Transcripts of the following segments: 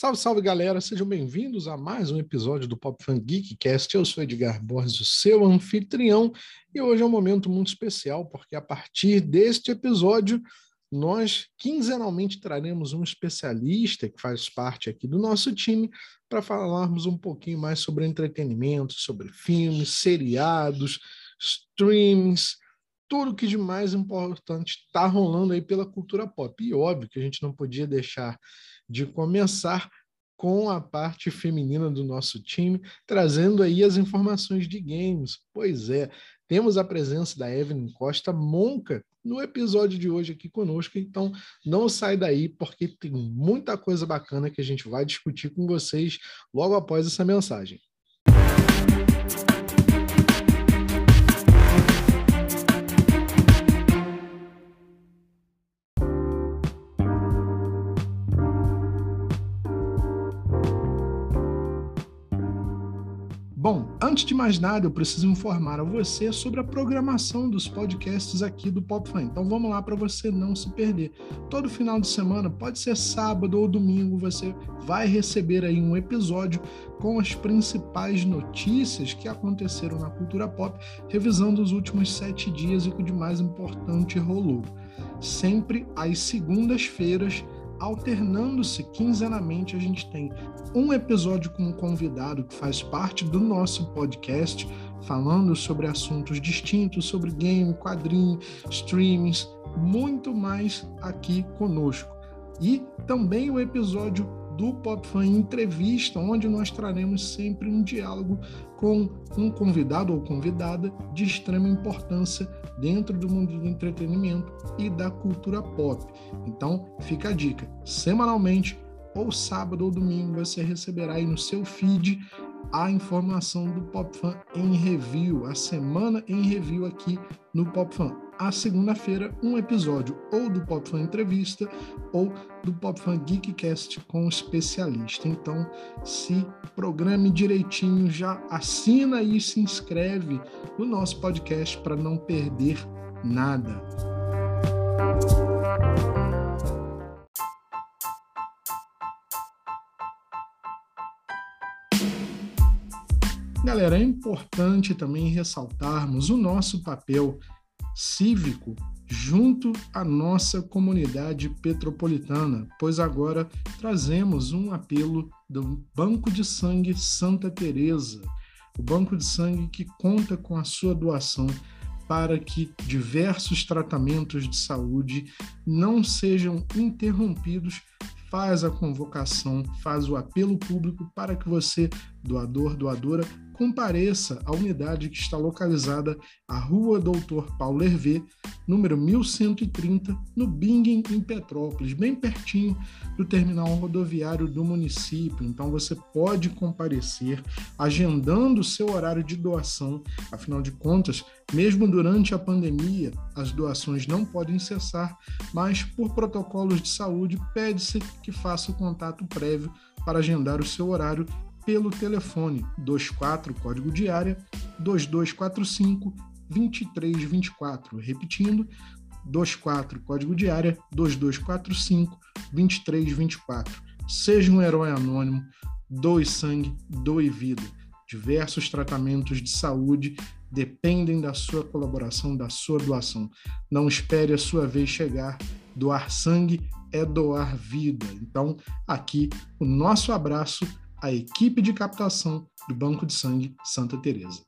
Salve, salve galera, sejam bem-vindos a mais um episódio do Pop Fan Geekcast. Eu sou Edgar Borges, o seu anfitrião, e hoje é um momento muito especial porque a partir deste episódio nós quinzenalmente traremos um especialista que faz parte aqui do nosso time para falarmos um pouquinho mais sobre entretenimento, sobre filmes, seriados, streams, tudo que de mais importante está rolando aí pela cultura pop. E óbvio que a gente não podia deixar de começar com a parte feminina do nosso time, trazendo aí as informações de games. Pois é, temos a presença da Evelyn Costa Monca no episódio de hoje aqui conosco, então não sai daí porque tem muita coisa bacana que a gente vai discutir com vocês logo após essa mensagem. Antes de mais nada, eu preciso informar a você sobre a programação dos podcasts aqui do Pop Fan. Então vamos lá para você não se perder. Todo final de semana, pode ser sábado ou domingo, você vai receber aí um episódio com as principais notícias que aconteceram na cultura pop, revisando os últimos sete dias e o que de mais importante rolou. Sempre às segundas-feiras alternando-se quinzenalmente, a gente tem um episódio com um convidado que faz parte do nosso podcast, falando sobre assuntos distintos, sobre game, quadrinho, streamings, muito mais aqui conosco. E também o episódio do Pop Fan Entrevista, onde nós traremos sempre um diálogo com um convidado ou convidada de extrema importância dentro do mundo do entretenimento e da cultura pop. Então, fica a dica: semanalmente, ou sábado ou domingo, você receberá aí no seu feed a informação do Pop Fan em review, a semana em review aqui no Pop Fan a segunda-feira um episódio ou do Pop Fan Entrevista ou do Pop Fan Geekcast com o especialista. Então, se programe direitinho, já assina e se inscreve no nosso podcast para não perder nada. Galera, é importante também ressaltarmos o nosso papel cívico junto à nossa comunidade petropolitana, pois agora trazemos um apelo do Banco de Sangue Santa Teresa, o banco de sangue que conta com a sua doação para que diversos tratamentos de saúde não sejam interrompidos. Faz a convocação, faz o apelo público para que você, doador, doadora, compareça à unidade que está localizada à Rua Doutor Paulo Hervé, número 1130, no Bingen, em Petrópolis, bem pertinho do terminal rodoviário do município. Então você pode comparecer agendando o seu horário de doação, afinal de contas, mesmo durante a pandemia, as doações não podem cessar, mas por protocolos de saúde pede-se que faça o contato prévio para agendar o seu horário pelo telefone 24 código de área 2245 2324. Repetindo, 24 código de área 2245 2324. Seja um herói anônimo, doe sangue, doe vida. Diversos tratamentos de saúde dependem da sua colaboração, da sua doação. Não espere a sua vez chegar. Doar sangue é doar vida. Então, aqui o nosso abraço a equipe de captação do Banco de Sangue Santa Teresa.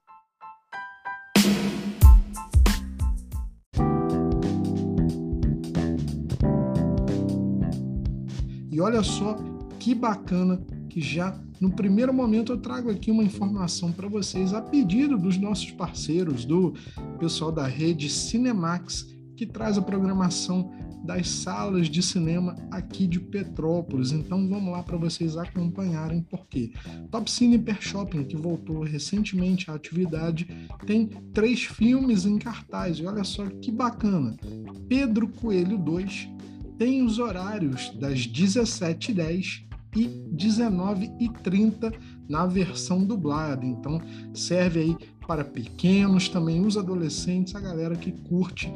E olha só que bacana que já no primeiro momento eu trago aqui uma informação para vocês a pedido dos nossos parceiros, do pessoal da rede Cinemax, que traz a programação das salas de cinema aqui de Petrópolis. Então vamos lá para vocês acompanharem porque Top Cine Per Shopping, que voltou recentemente à atividade, tem três filmes em cartaz. E olha só que bacana. Pedro Coelho 2 tem os horários das 17h10 e 19h30 na versão dublada. Então serve aí para pequenos, também os adolescentes, a galera que curte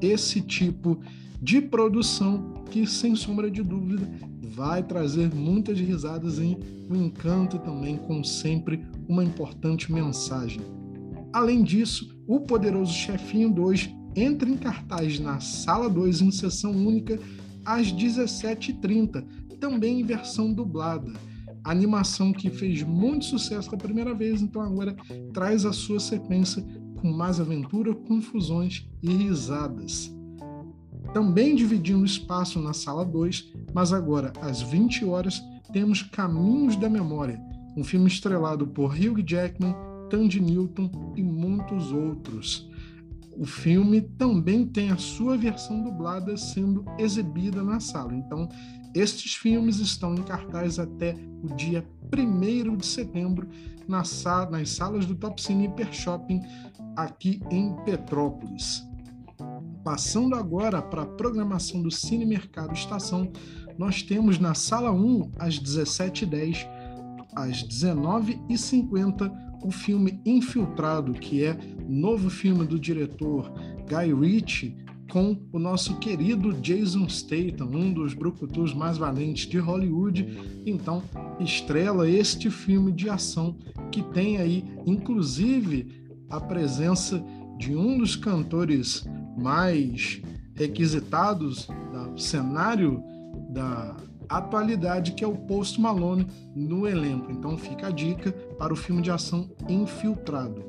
esse tipo de produção que, sem sombra de dúvida, vai trazer muitas risadas em um encanto também com sempre uma importante mensagem. Além disso, O Poderoso Chefinho 2 entra em cartaz na Sala 2 em sessão única às 17h30, também em versão dublada. animação que fez muito sucesso da primeira vez, então agora traz a sua sequência com mais aventura, confusões e risadas. Também dividindo espaço na sala 2, mas agora às 20 horas temos Caminhos da Memória, um filme estrelado por Hugh Jackman, Tandy Newton e muitos outros o filme também tem a sua versão dublada sendo exibida na sala. Então, estes filmes estão em cartaz até o dia 1 de setembro nas salas do Top Cine Hyper Shopping aqui em Petrópolis. Passando agora para a programação do Cine Mercado Estação, nós temos na sala 1 às 17h10, às 19h50 o filme Infiltrado, que é novo filme do diretor Guy Ritchie, com o nosso querido Jason Statham, um dos brucutus mais valentes de Hollywood. Então, estrela este filme de ação que tem aí, inclusive, a presença de um dos cantores mais requisitados do cenário da atualidade, que é o Post Malone no elenco. Então fica a dica para o filme de ação Infiltrado.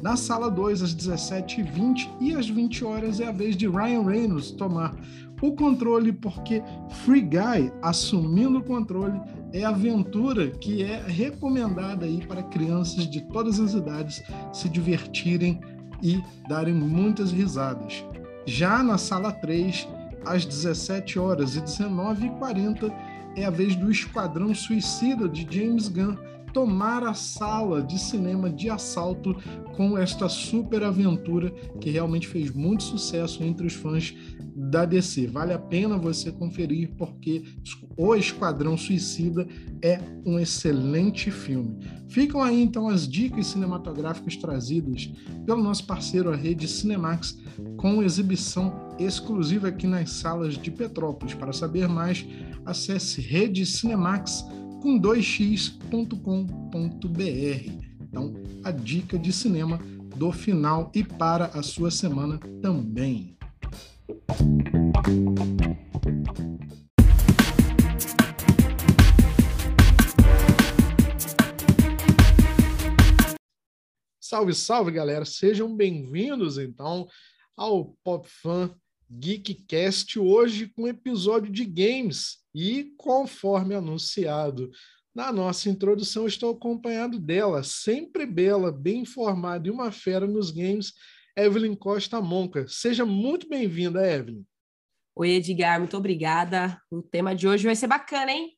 Na sala 2, às 17h20 e às 20 horas é a vez de Ryan Reynolds tomar o controle, porque Free Guy, assumindo o controle, é a aventura que é recomendada aí para crianças de todas as idades se divertirem e darem muitas risadas. Já na sala 3, às 17 horas e 19h40 é a vez do Esquadrão Suicida de James Gunn tomar a sala de cinema de assalto com esta super aventura que realmente fez muito sucesso entre os fãs da DC. Vale a pena você conferir porque O Esquadrão Suicida é um excelente filme. Ficam aí então as dicas cinematográficas trazidas pelo nosso parceiro a rede Cinemax com exibição exclusiva aqui nas salas de Petrópolis. Para saber mais, acesse redecinemax.com com 2x.com.br. Então, a dica de cinema do final e para a sua semana também. Salve, salve, galera! Sejam bem-vindos, então, ao Pop Fan Geekcast, hoje com episódio de games. E, conforme anunciado na nossa introdução, estou acompanhado dela, sempre bela, bem informada e uma fera nos games, Evelyn Costa Monca. Seja muito bem-vinda, Evelyn. Oi, Edgar, muito obrigada. O tema de hoje vai ser bacana, hein?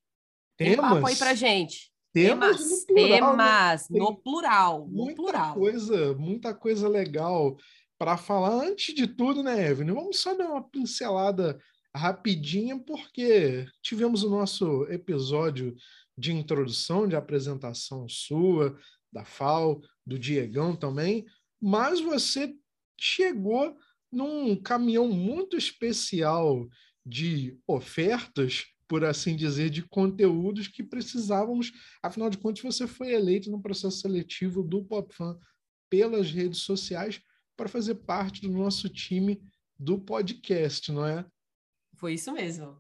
Temas? Tem papo aí pra gente. Temas, temas, no plural, temas né? no plural, no muita plural. Coisa, muita coisa legal para falar. Antes de tudo, né, Evelyn? Vamos só dar uma pincelada rapidinha, porque tivemos o nosso episódio de introdução, de apresentação sua, da FAO, do Diegão também, mas você chegou num caminhão muito especial de ofertas, por assim dizer, de conteúdos que precisávamos. Afinal de contas, você foi eleito no processo seletivo do PopFan pelas redes sociais para fazer parte do nosso time do podcast, não é? Foi isso mesmo.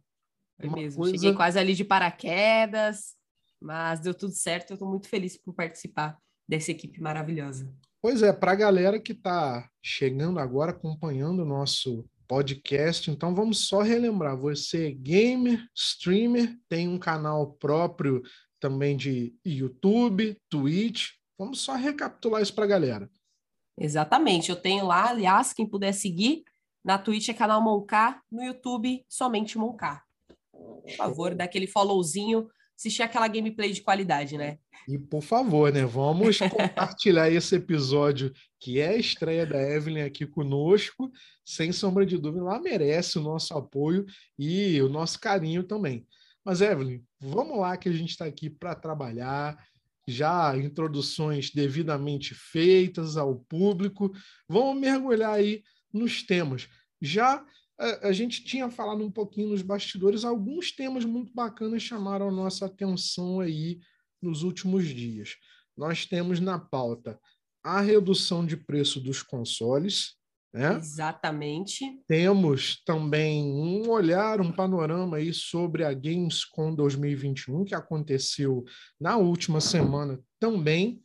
Foi Uma mesmo. Coisa... Cheguei quase ali de paraquedas, mas deu tudo certo. Eu estou muito feliz por participar dessa equipe maravilhosa. Pois é, para a galera que está chegando agora, acompanhando o nosso podcast, então vamos só relembrar: você é gamer, streamer, tem um canal próprio também de YouTube, Twitch. Vamos só recapitular isso para a galera. Exatamente. Eu tenho lá, aliás, quem puder seguir, na Twitch é canal Moncar, no YouTube somente Moncar. Por favor, dá aquele followzinho, assistir aquela gameplay de qualidade, né? E por favor, né? Vamos compartilhar esse episódio que é a estreia da Evelyn aqui conosco, sem sombra de dúvida, ela merece o nosso apoio e o nosso carinho também. Mas, Evelyn, vamos lá que a gente está aqui para trabalhar, já introduções devidamente feitas ao público. Vamos mergulhar aí nos temas. já a, a, gente tinha falado um pouquinho nos bastidores, alguns temas muito bacanas chamaram a nossa atenção aí nos últimos dias. Nós temos na pauta a redução de preço dos consoles, né? Exatamente. Temos também um olhar, um panorama aí sobre a Gamescom 2021, que aconteceu na última semana também.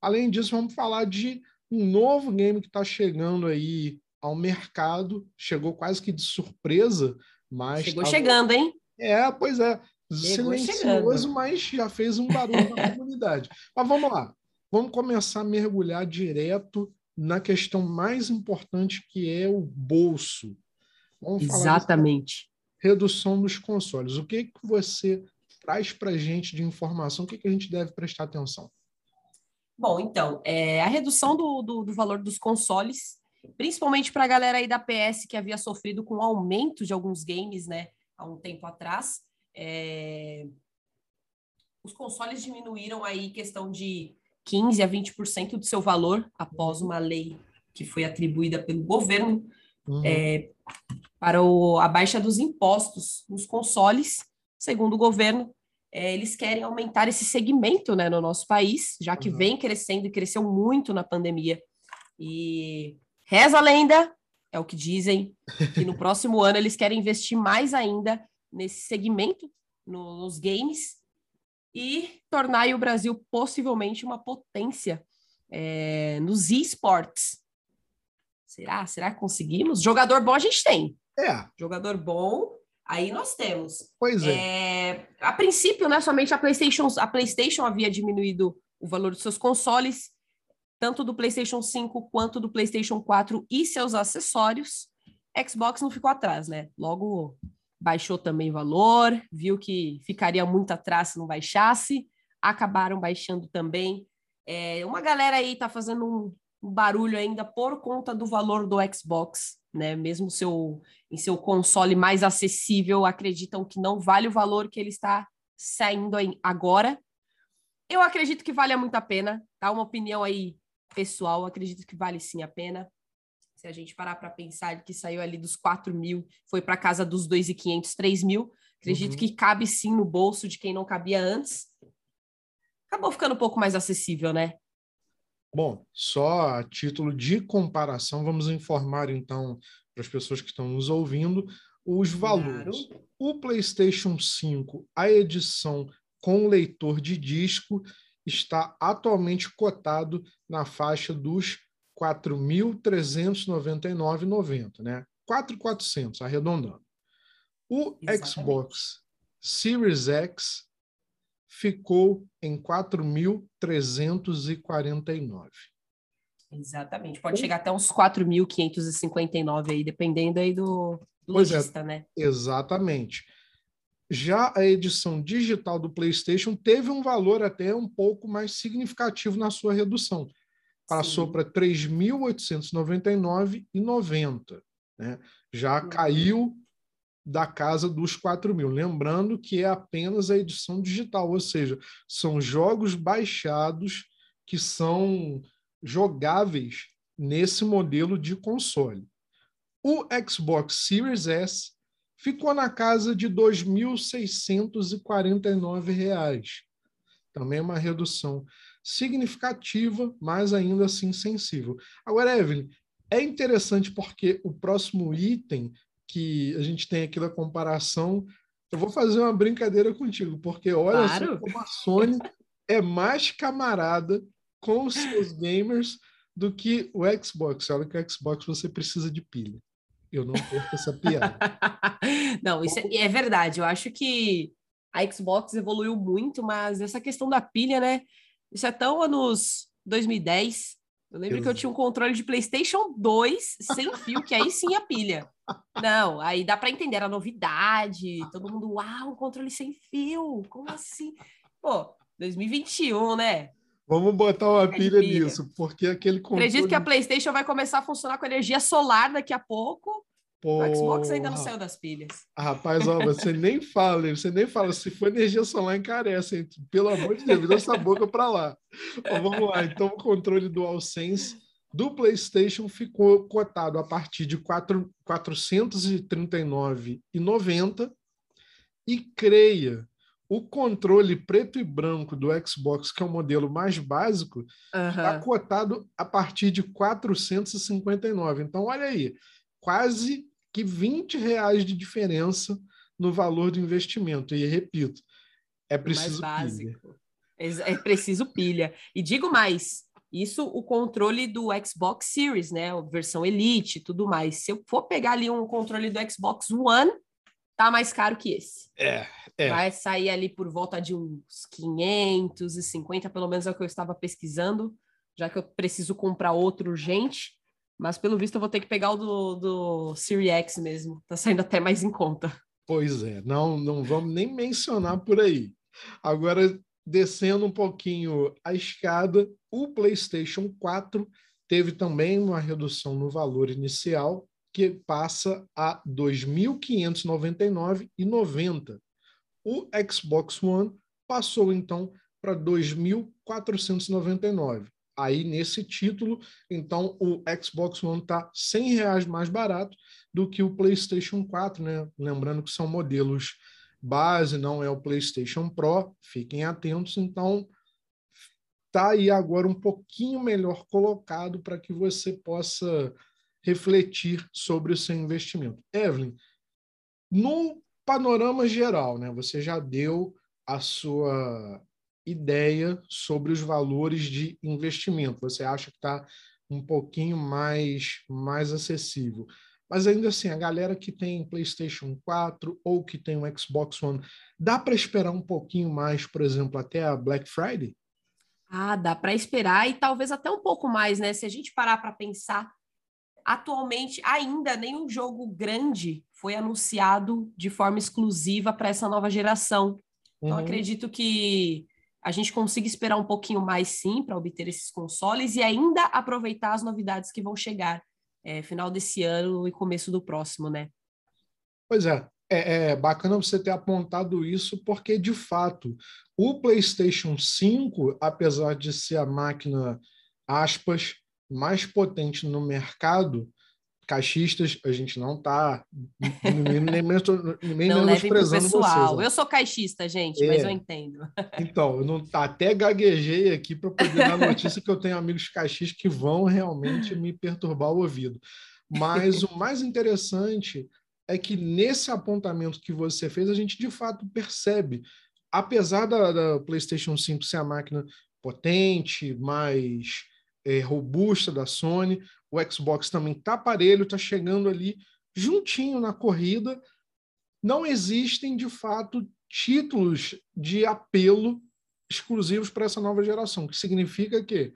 Além disso, vamos falar de um novo game que está chegando aí ao mercado. Chegou quase que de surpresa, mas. Chegou tava... chegando, hein? É, pois é. Chegou Silencioso, chegando. mas já fez um barulho na comunidade. Mas vamos lá. Vamos começar a mergulhar direto na questão mais importante que é o bolso. Vamos Exatamente. redução dos consoles. O que, que você traz para a gente de informação? O que, que a gente deve prestar atenção? Bom, então, é, a redução do, do, do valor dos consoles, principalmente para a galera aí da PS que havia sofrido com o aumento de alguns games, né, há um tempo atrás, é, os consoles diminuíram aí questão de 15 a 20% do seu valor após uhum. uma lei que foi atribuída pelo governo uhum. é, para o, a baixa dos impostos nos consoles. Segundo o governo, é, eles querem aumentar esse segmento né, no nosso país, já que uhum. vem crescendo e cresceu muito na pandemia. E reza a lenda, é o que dizem, que no próximo ano eles querem investir mais ainda nesse segmento, no, nos games, e tornar o Brasil possivelmente uma potência é, nos esportes. Será? Será que conseguimos? Jogador bom a gente tem. É. Jogador bom, aí nós temos. Pois é. é. A princípio, né, somente a PlayStation, a PlayStation havia diminuído o valor dos seus consoles, tanto do PlayStation 5 quanto do PlayStation 4 e seus acessórios. Xbox não ficou atrás, né? Logo baixou também valor, viu que ficaria muito atrás se não baixasse, acabaram baixando também. É, uma galera aí tá fazendo um, um, barulho ainda por conta do valor do Xbox, né? Mesmo seu, em seu console mais acessível, acreditam que não vale o valor que ele está saindo agora. Eu acredito que vale muito a pena, tá? Uma opinião aí pessoal, acredito que vale sim a pena. Se a gente parar para pensar que saiu ali dos 4 mil, foi para casa dos 2.500, 3 mil, acredito uhum. que cabe sim no bolso de quem não cabia antes. Acabou ficando um pouco mais acessível, né? Bom, só a título de comparação, vamos informar então para as pessoas que estão nos ouvindo os valores. Claro. O PlayStation 5, a edição com leitor de disco, está atualmente cotado na faixa dos 4.399,90, né? 4.400, arredondando. O Exatamente. Xbox Series X ficou em 4.349. Exatamente. Pode chegar até uns 4.559 aí, dependendo aí do, do pois lojista, é, né? Exatamente. Já a edição digital do PlayStation teve um valor até um pouco mais significativo na sua redução passou para 3.899,90. Né? Já uhum. caiu da casa dos 4 mil. Lembrando que é apenas a edição digital, ou seja, são jogos baixados que são jogáveis nesse modelo de console. O Xbox Series S ficou na casa de R$ 2.649. Também é uma redução significativa, mas ainda assim sensível. Agora, Evelyn, é interessante porque o próximo item que a gente tem aqui da comparação, eu vou fazer uma brincadeira contigo, porque olha claro. só como a Sony é mais camarada com os seus gamers do que o Xbox. Olha que o Xbox você precisa de pilha. Eu não perco essa piada. não, isso é, é verdade. Eu acho que a Xbox evoluiu muito, mas essa questão da pilha, né? Isso é tão anos 2010. Eu lembro Exato. que eu tinha um controle de PlayStation 2 sem fio, que aí sim a pilha. Não, aí dá para entender a novidade. Todo mundo, uau, um controle sem fio. Como assim? Pô, 2021, né? Vamos botar uma pilha, pilha, nisso, porque aquele controle... Acredito que a PlayStation vai começar a funcionar com energia solar daqui a pouco. Porra. O Xbox ainda não saiu das pilhas. Rapaz, ó, você nem fala, você nem fala. Se for energia solar, encarece. Hein? Pelo amor de Deus, vira essa boca para lá. Ó, vamos lá. Então, o controle DualSense do PlayStation ficou cotado a partir de 4, 439,90 e creia o controle preto e branco do Xbox, que é o modelo mais básico, está cotado a partir de 459. Então, olha aí, quase que 20 reais de diferença no valor do investimento. E repito, é preciso pilha. É preciso pilha. E digo mais, isso o controle do Xbox Series, né? Versão Elite e tudo mais. Se eu for pegar ali um controle do Xbox One, tá mais caro que esse. É, é. Vai sair ali por volta de uns 550, pelo menos é o que eu estava pesquisando, já que eu preciso comprar outro urgente. Mas pelo visto eu vou ter que pegar o do, do X mesmo. Tá saindo até mais em conta. Pois é, não, não vamos nem mencionar por aí. Agora, descendo um pouquinho a escada, o PlayStation 4 teve também uma redução no valor inicial que passa a R$ 2.599,90. O Xbox One passou então para R$ 2.499. Aí nesse título, então o Xbox One está R$ reais mais barato do que o PlayStation 4, né? Lembrando que são modelos base, não é o PlayStation Pro, fiquem atentos. Então, tá aí agora um pouquinho melhor colocado para que você possa refletir sobre o seu investimento. Evelyn, no panorama geral, né, você já deu a sua ideia sobre os valores de investimento. Você acha que está um pouquinho mais, mais acessível. Mas ainda assim, a galera que tem PlayStation 4 ou que tem um Xbox One, dá para esperar um pouquinho mais, por exemplo, até a Black Friday? Ah, dá para esperar e talvez até um pouco mais, né? Se a gente parar para pensar atualmente ainda nenhum jogo grande foi anunciado de forma exclusiva para essa nova geração. Então, uhum. acredito que a gente consiga esperar um pouquinho mais, sim, para obter esses consoles e ainda aproveitar as novidades que vão chegar é, final desse ano e começo do próximo, né? Pois é. É, é bacana você ter apontado isso, porque, de fato, o PlayStation 5, apesar de ser a máquina, aspas, mais potente no mercado, caixistas, a gente não está nem, nem, nem não menosprezando pessoal. Vocês, Eu sou caixista, gente, é. mas eu entendo. Então, eu não, até gaguejei aqui para poder dar notícia que eu tenho amigos caixistas que vão realmente me perturbar o ouvido. Mas o mais interessante é que nesse apontamento que você fez, a gente de fato percebe, apesar da, da PlayStation 5 ser a máquina potente, mais é, robusta da Sony. O Xbox também está parelho, está chegando ali juntinho na corrida. Não existem, de fato, títulos de apelo exclusivos para essa nova geração, que significa que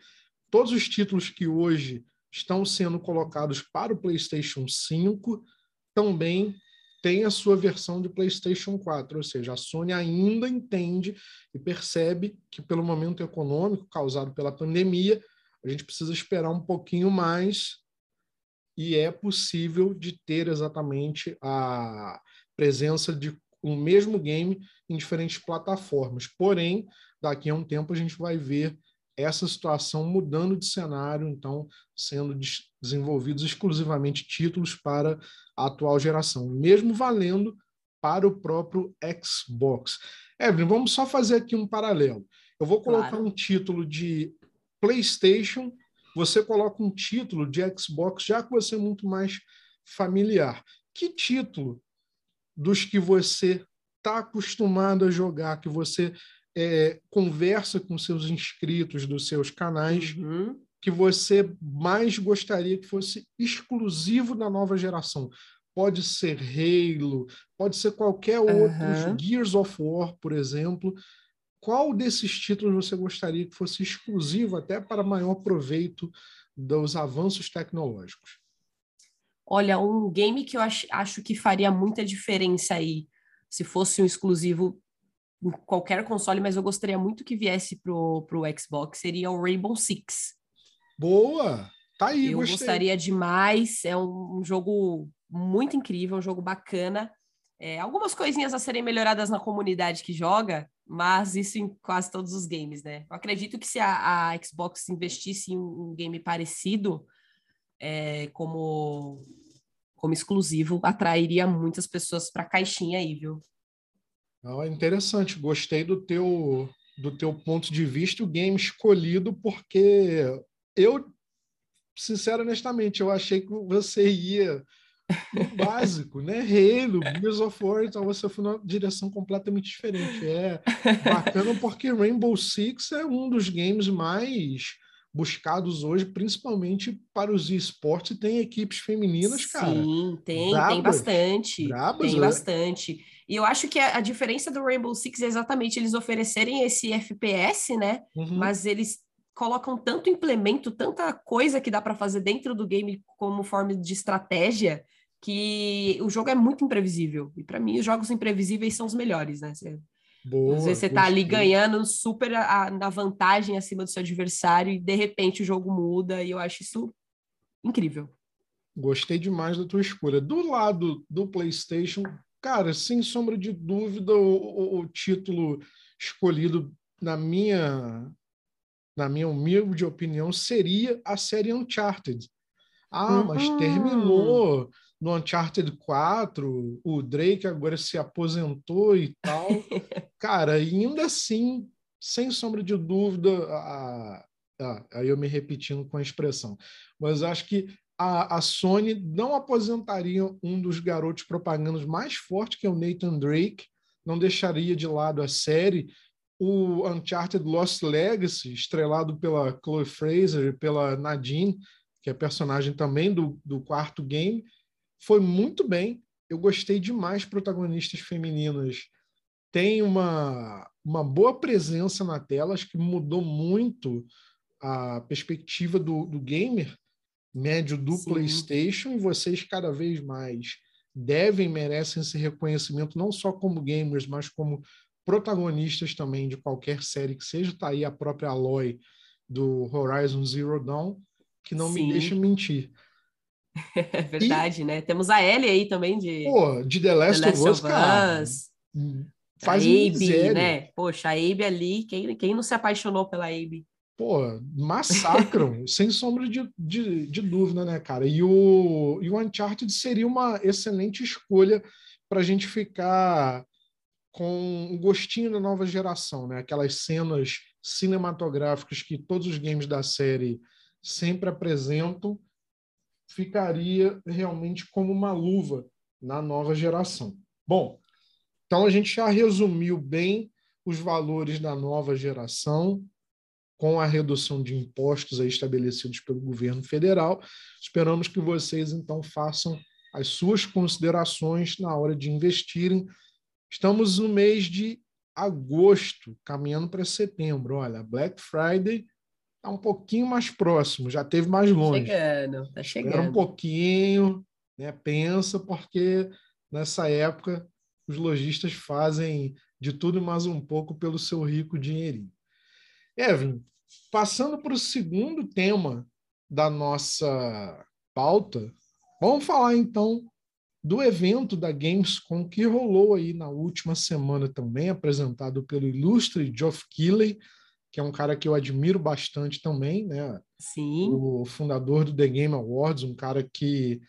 todos os títulos que hoje estão sendo colocados para o PlayStation 5 também têm a sua versão de PlayStation 4, ou seja, a Sony ainda entende e percebe que pelo momento econômico causado pela pandemia, a gente precisa esperar um pouquinho mais e é possível de ter exatamente a presença de um mesmo game em diferentes plataformas. Porém, daqui a um tempo a gente vai ver essa situação mudando de cenário, então sendo desenvolvidos exclusivamente títulos para a atual geração, mesmo valendo para o próprio Xbox. Evelyn, vamos só fazer aqui um paralelo. Eu vou colocar claro. um título de PlayStation, você coloca um título de Xbox, já que você é muito mais familiar. Que título dos que você está acostumado a jogar, que você é, conversa com seus inscritos dos seus canais, uhum. que você mais gostaria que fosse exclusivo da nova geração? Pode ser Halo, pode ser qualquer uhum. outro, Gears of War, por exemplo qual desses títulos você gostaria que fosse exclusivo até para maior proveito dos avanços tecnológicos? Olha, um game que eu acho, acho que faria muita diferença aí, se fosse um exclusivo em qualquer console, mas eu gostaria muito que viesse pro, pro Xbox, seria o Rainbow Six. Boa! Tá aí, Eu gostei. gostaria demais, é um, um jogo muito incrível, um jogo bacana, É, algumas coisinhas a serem melhoradas na comunidade que joga, mas isso em quase todos os games, né? Eu acredito que se a, a Xbox investisse em um, game parecido, é, como, como exclusivo, atrairia muitas pessoas para a caixinha aí, viu? Não, é interessante, gostei do teu, do teu ponto de vista, o game escolhido, porque eu, sincero honestamente, eu achei que você ia básico, né? Halo, Gears of War, então você foi numa direção completamente diferente. É bacana porque Rainbow Six é um dos games mais buscados hoje, principalmente para os esportes, e tem equipes femininas, cara. Sim, tem, brabas, tem bastante. Brabas, tem é. bastante. E eu acho que a, a, diferença do Rainbow Six é exatamente eles oferecerem esse FPS, né? Uhum. Mas eles colocam tanto implemento, tanta coisa que dá para fazer dentro do game como forma de estratégia, que o jogo é muito imprevisível. E para mim, os jogos imprevisíveis são os melhores, né? Você, Boa, às vezes você tá ali ganhando super a, na vantagem acima do seu adversário e de repente o jogo muda e eu acho isso incrível. Gostei demais da tua escolha. Do lado do PlayStation, cara, sem sombra de dúvida, o, o, o título escolhido na minha na minha humilde opinião seria a série Uncharted. Ah, uhum. mas terminou no Uncharted 4, o Drake agora se aposentou e tal. Cara, ainda assim, sem sombra de dúvida, a, a, aí eu me repetindo com a expressão, mas acho que a, a Sony não aposentaria um dos garotos propagandas mais fortes, que é o Nathan Drake, não deixaria de lado a série. O Uncharted Lost Legacy, estrelado pela Chloe Fraser e pela Nadine, que é personagem também do, do quarto game, foi muito bem. Eu gostei demais protagonistas femininas. Tem uma, uma boa presença na tela, acho que mudou muito a perspectiva do, do gamer médio do Sim. PlayStation e vocês cada vez mais devem, merecem esse reconhecimento, não só como gamers, mas como protagonistas também de qualquer série que seja. Está aí a própria Aloy do Horizon Zero Dawn, que não Sim. me deixa mentir. É verdade, e, né? Temos a Ellie aí também de. Pô, de The Last, The Last of Us, cara. Faz a Abe, né? Poxa, a Abe ali, quem, quem não se apaixonou pela Abe? Pô, massacram, sem sombra de, de, de, dúvida, né, cara? E o, e o Uncharted seria uma excelente escolha para a gente ficar com um gostinho da nova geração, né? Aquelas cenas cinematográficas que todos os games da série sempre apresentam ficaria realmente como uma luva na nova geração. Bom, então a gente já resumiu bem os valores da nova geração com a redução de impostos estabelecidos pelo governo federal. Esperamos que vocês então façam as suas considerações na hora de investirem. Estamos no mês de agosto, caminhando para setembro. Olha, Black Friday está um pouquinho mais próximo, já teve mais longe. Chegando, tá chegando. Espera um pouquinho, né? Pensa, porque nessa época os lojistas fazem de tudo mais um pouco pelo seu rico dinheirinho. Evan, passando para o segundo tema da nossa pauta, vamos falar então do evento da Gamescom que rolou aí na última semana também, apresentado pelo ilustre Geoff Keighley, que é um cara que eu admiro bastante também, né? Sim. O fundador do The Game Awards, um cara que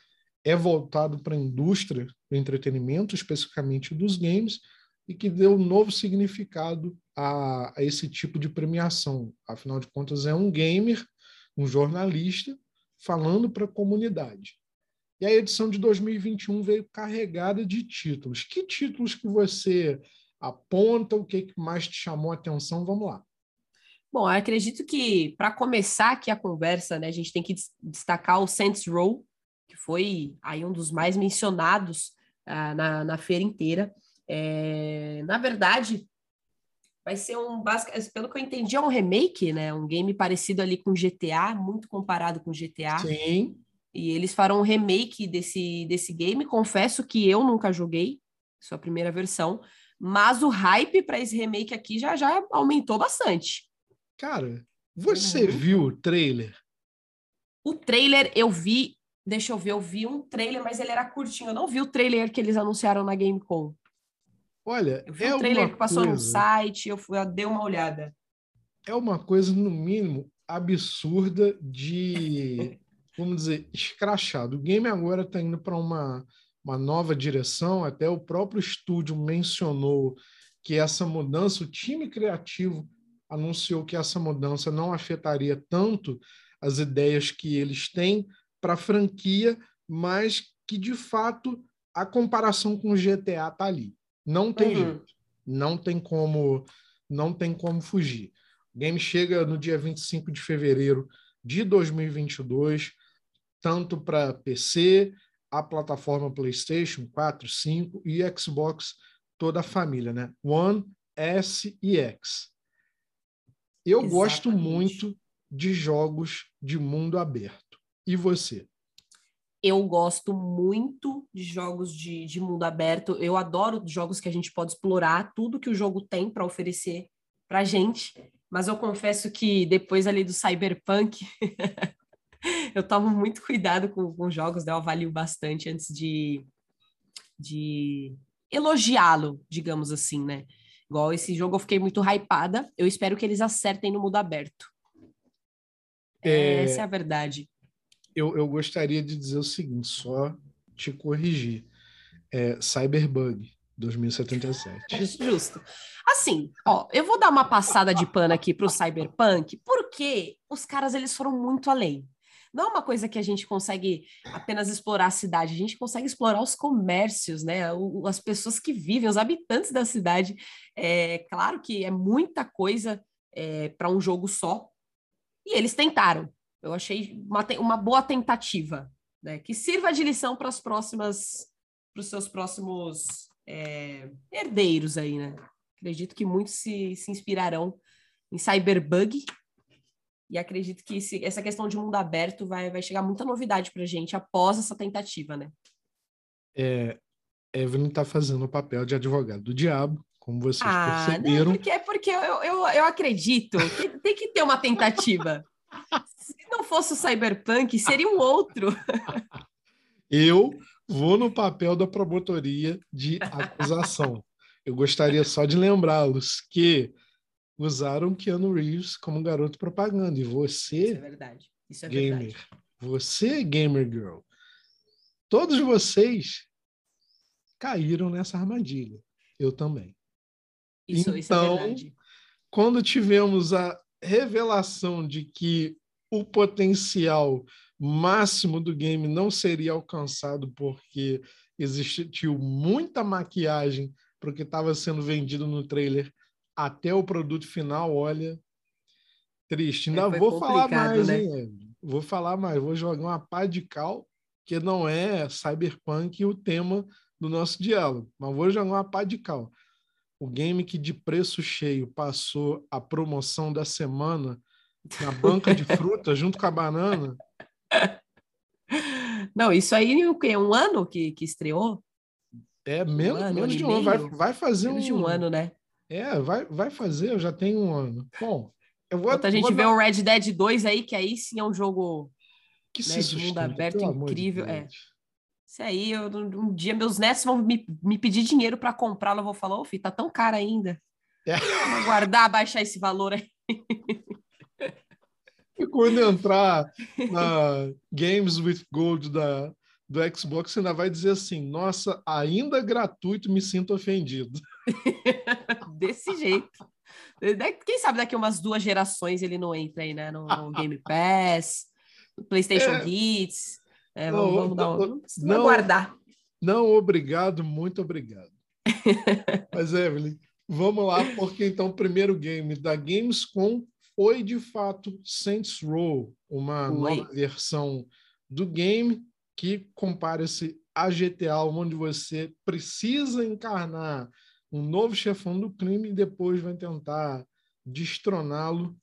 é voltado para a indústria do entretenimento, especificamente dos games, e que deu um novo significado a, a esse tipo de premiação. Afinal de contas, é um gamer, um jornalista, falando para a comunidade. E a edição de 2021 veio carregada de títulos. Que títulos que você aponta? O que mais te chamou a atenção? Vamos lá. Bom, acredito que para começar aqui a conversa, né, a gente tem que destacar o Saints Row, que foi aí um dos mais mencionados uh, na, na feira inteira. É, na verdade, vai ser um pelo que eu entendi, é um remake, né? Um game parecido ali com GTA, muito comparado com GTA. Sim. E eles farão um remake desse, desse game. Confesso que eu nunca joguei, sua primeira versão, mas o hype para esse remake aqui já já aumentou bastante. Cara, você uhum. viu o trailer? O trailer eu vi Deixa eu ver, eu vi um trailer, mas ele era curtinho. Eu não vi o trailer que eles anunciaram na Gamecom. Olha, eu vi é um trailer que passou coisa, no site, eu, fui, eu dei uma olhada. É uma coisa, no mínimo, absurda de, vamos dizer, escrachado. O game agora está indo para uma, uma nova direção, até o próprio estúdio mencionou que essa mudança, o time criativo anunciou que essa mudança não afetaria tanto as ideias que eles têm para a franquia, mas que de fato a comparação com o GTA tá ali. Não tem uhum. jeito. Não tem como não tem como fugir. O game chega no dia 25 de fevereiro de 2022, tanto para PC, a plataforma PlayStation 4, 5 e Xbox, toda a família, né? One, S e X. Eu Exatamente. gosto muito de jogos de mundo aberto. E você? Eu gosto muito de jogos de, de mundo aberto. Eu adoro jogos que a gente pode explorar tudo que o jogo tem para oferecer para gente. Mas eu confesso que depois ali do Cyberpunk, eu tomo muito cuidado com, com jogos, né? eu avalio bastante antes de, de elogiá-lo, digamos assim, né? Igual esse jogo eu fiquei muito hypada. Eu espero que eles acertem no mundo aberto. É... Essa é a verdade. Eu, eu gostaria de dizer o seguinte, só te corrigir. É Cyberbug 2077. Justo. Assim, ó, eu vou dar uma passada de pano aqui para o Cyberpunk, porque os caras eles foram muito além. Não é uma coisa que a gente consegue apenas explorar a cidade, a gente consegue explorar os comércios, né? O, as pessoas que vivem, os habitantes da cidade. É claro que é muita coisa é, para um jogo só. E eles tentaram. Eu achei uma, uma boa tentativa, né? Que sirva de lição para as próximas, para os seus próximos é, herdeiros aí, né? Acredito que muitos se, se inspirarão em Cyberbug e acredito que esse, essa questão de mundo aberto vai, vai chegar muita novidade para a gente após essa tentativa, né? É, Evelyn está fazendo o papel de advogado do diabo, como vocês ah, perceberam. Não, porque, porque eu, eu, eu acredito que tem que ter uma tentativa. Se não fosse o Cyberpunk, seria um outro. eu vou no papel da promotoria de acusação. Eu gostaria só de lembrá-los que usaram Keanu Reeves como garoto propaganda. E você, Isso é verdade. Isso é gamer, verdade. você, gamer girl, todos vocês caíram nessa armadilha. Eu também. Isso, então, isso é então, verdade. quando tivemos a revelação de que o potencial máximo do game não seria alcançado porque existiu muita maquiagem para o que estava sendo vendido no trailer até o produto final, olha, triste. Ainda é, vou falar mais, né? hein? Vou falar mais, vou jogar uma pá de cal, que não é cyberpunk o tema do nosso diálogo, mas vou jogar uma pá de cal. O game que de preço cheio passou a promoção da semana na banca de fruta junto com a banana. Não, isso aí o quê? Um ano que, que estreou? É, menos, um ano, menos de um ano. Vai, vai fazer menos um... de um ano, né? É, vai, vai fazer, eu já tenho um ano. Bom, eu vou. Outra a gente vou vê o Red Dead 2 aí, que aí sim é um jogo que né, de mundo aberto incrível. De é. Isso aí, eu, um dia meus netos vão me, me pedir dinheiro para comprá-lo, eu vou falar, ô, filho, tá tão caro ainda. É. Vou guardar, baixar esse valor aí. E quando entrar na Games with Gold da, do Xbox, você ainda vai dizer assim: nossa, ainda gratuito, me sinto ofendido. Desse jeito. Quem sabe daqui umas duas gerações ele não entra aí, né? No, no Game Pass, no PlayStation é... Hits. É, vamos, não, vamos, dar um, vamos não, aguardar. Não, obrigado, muito obrigado. Mas, Evelyn, vamos lá, porque então o primeiro game da Gamescom foi de fato Saints Row, uma Oi. nova versão do game que compara-se a GTA, onde você precisa encarnar um novo chefão do crime e depois vai tentar destroná-lo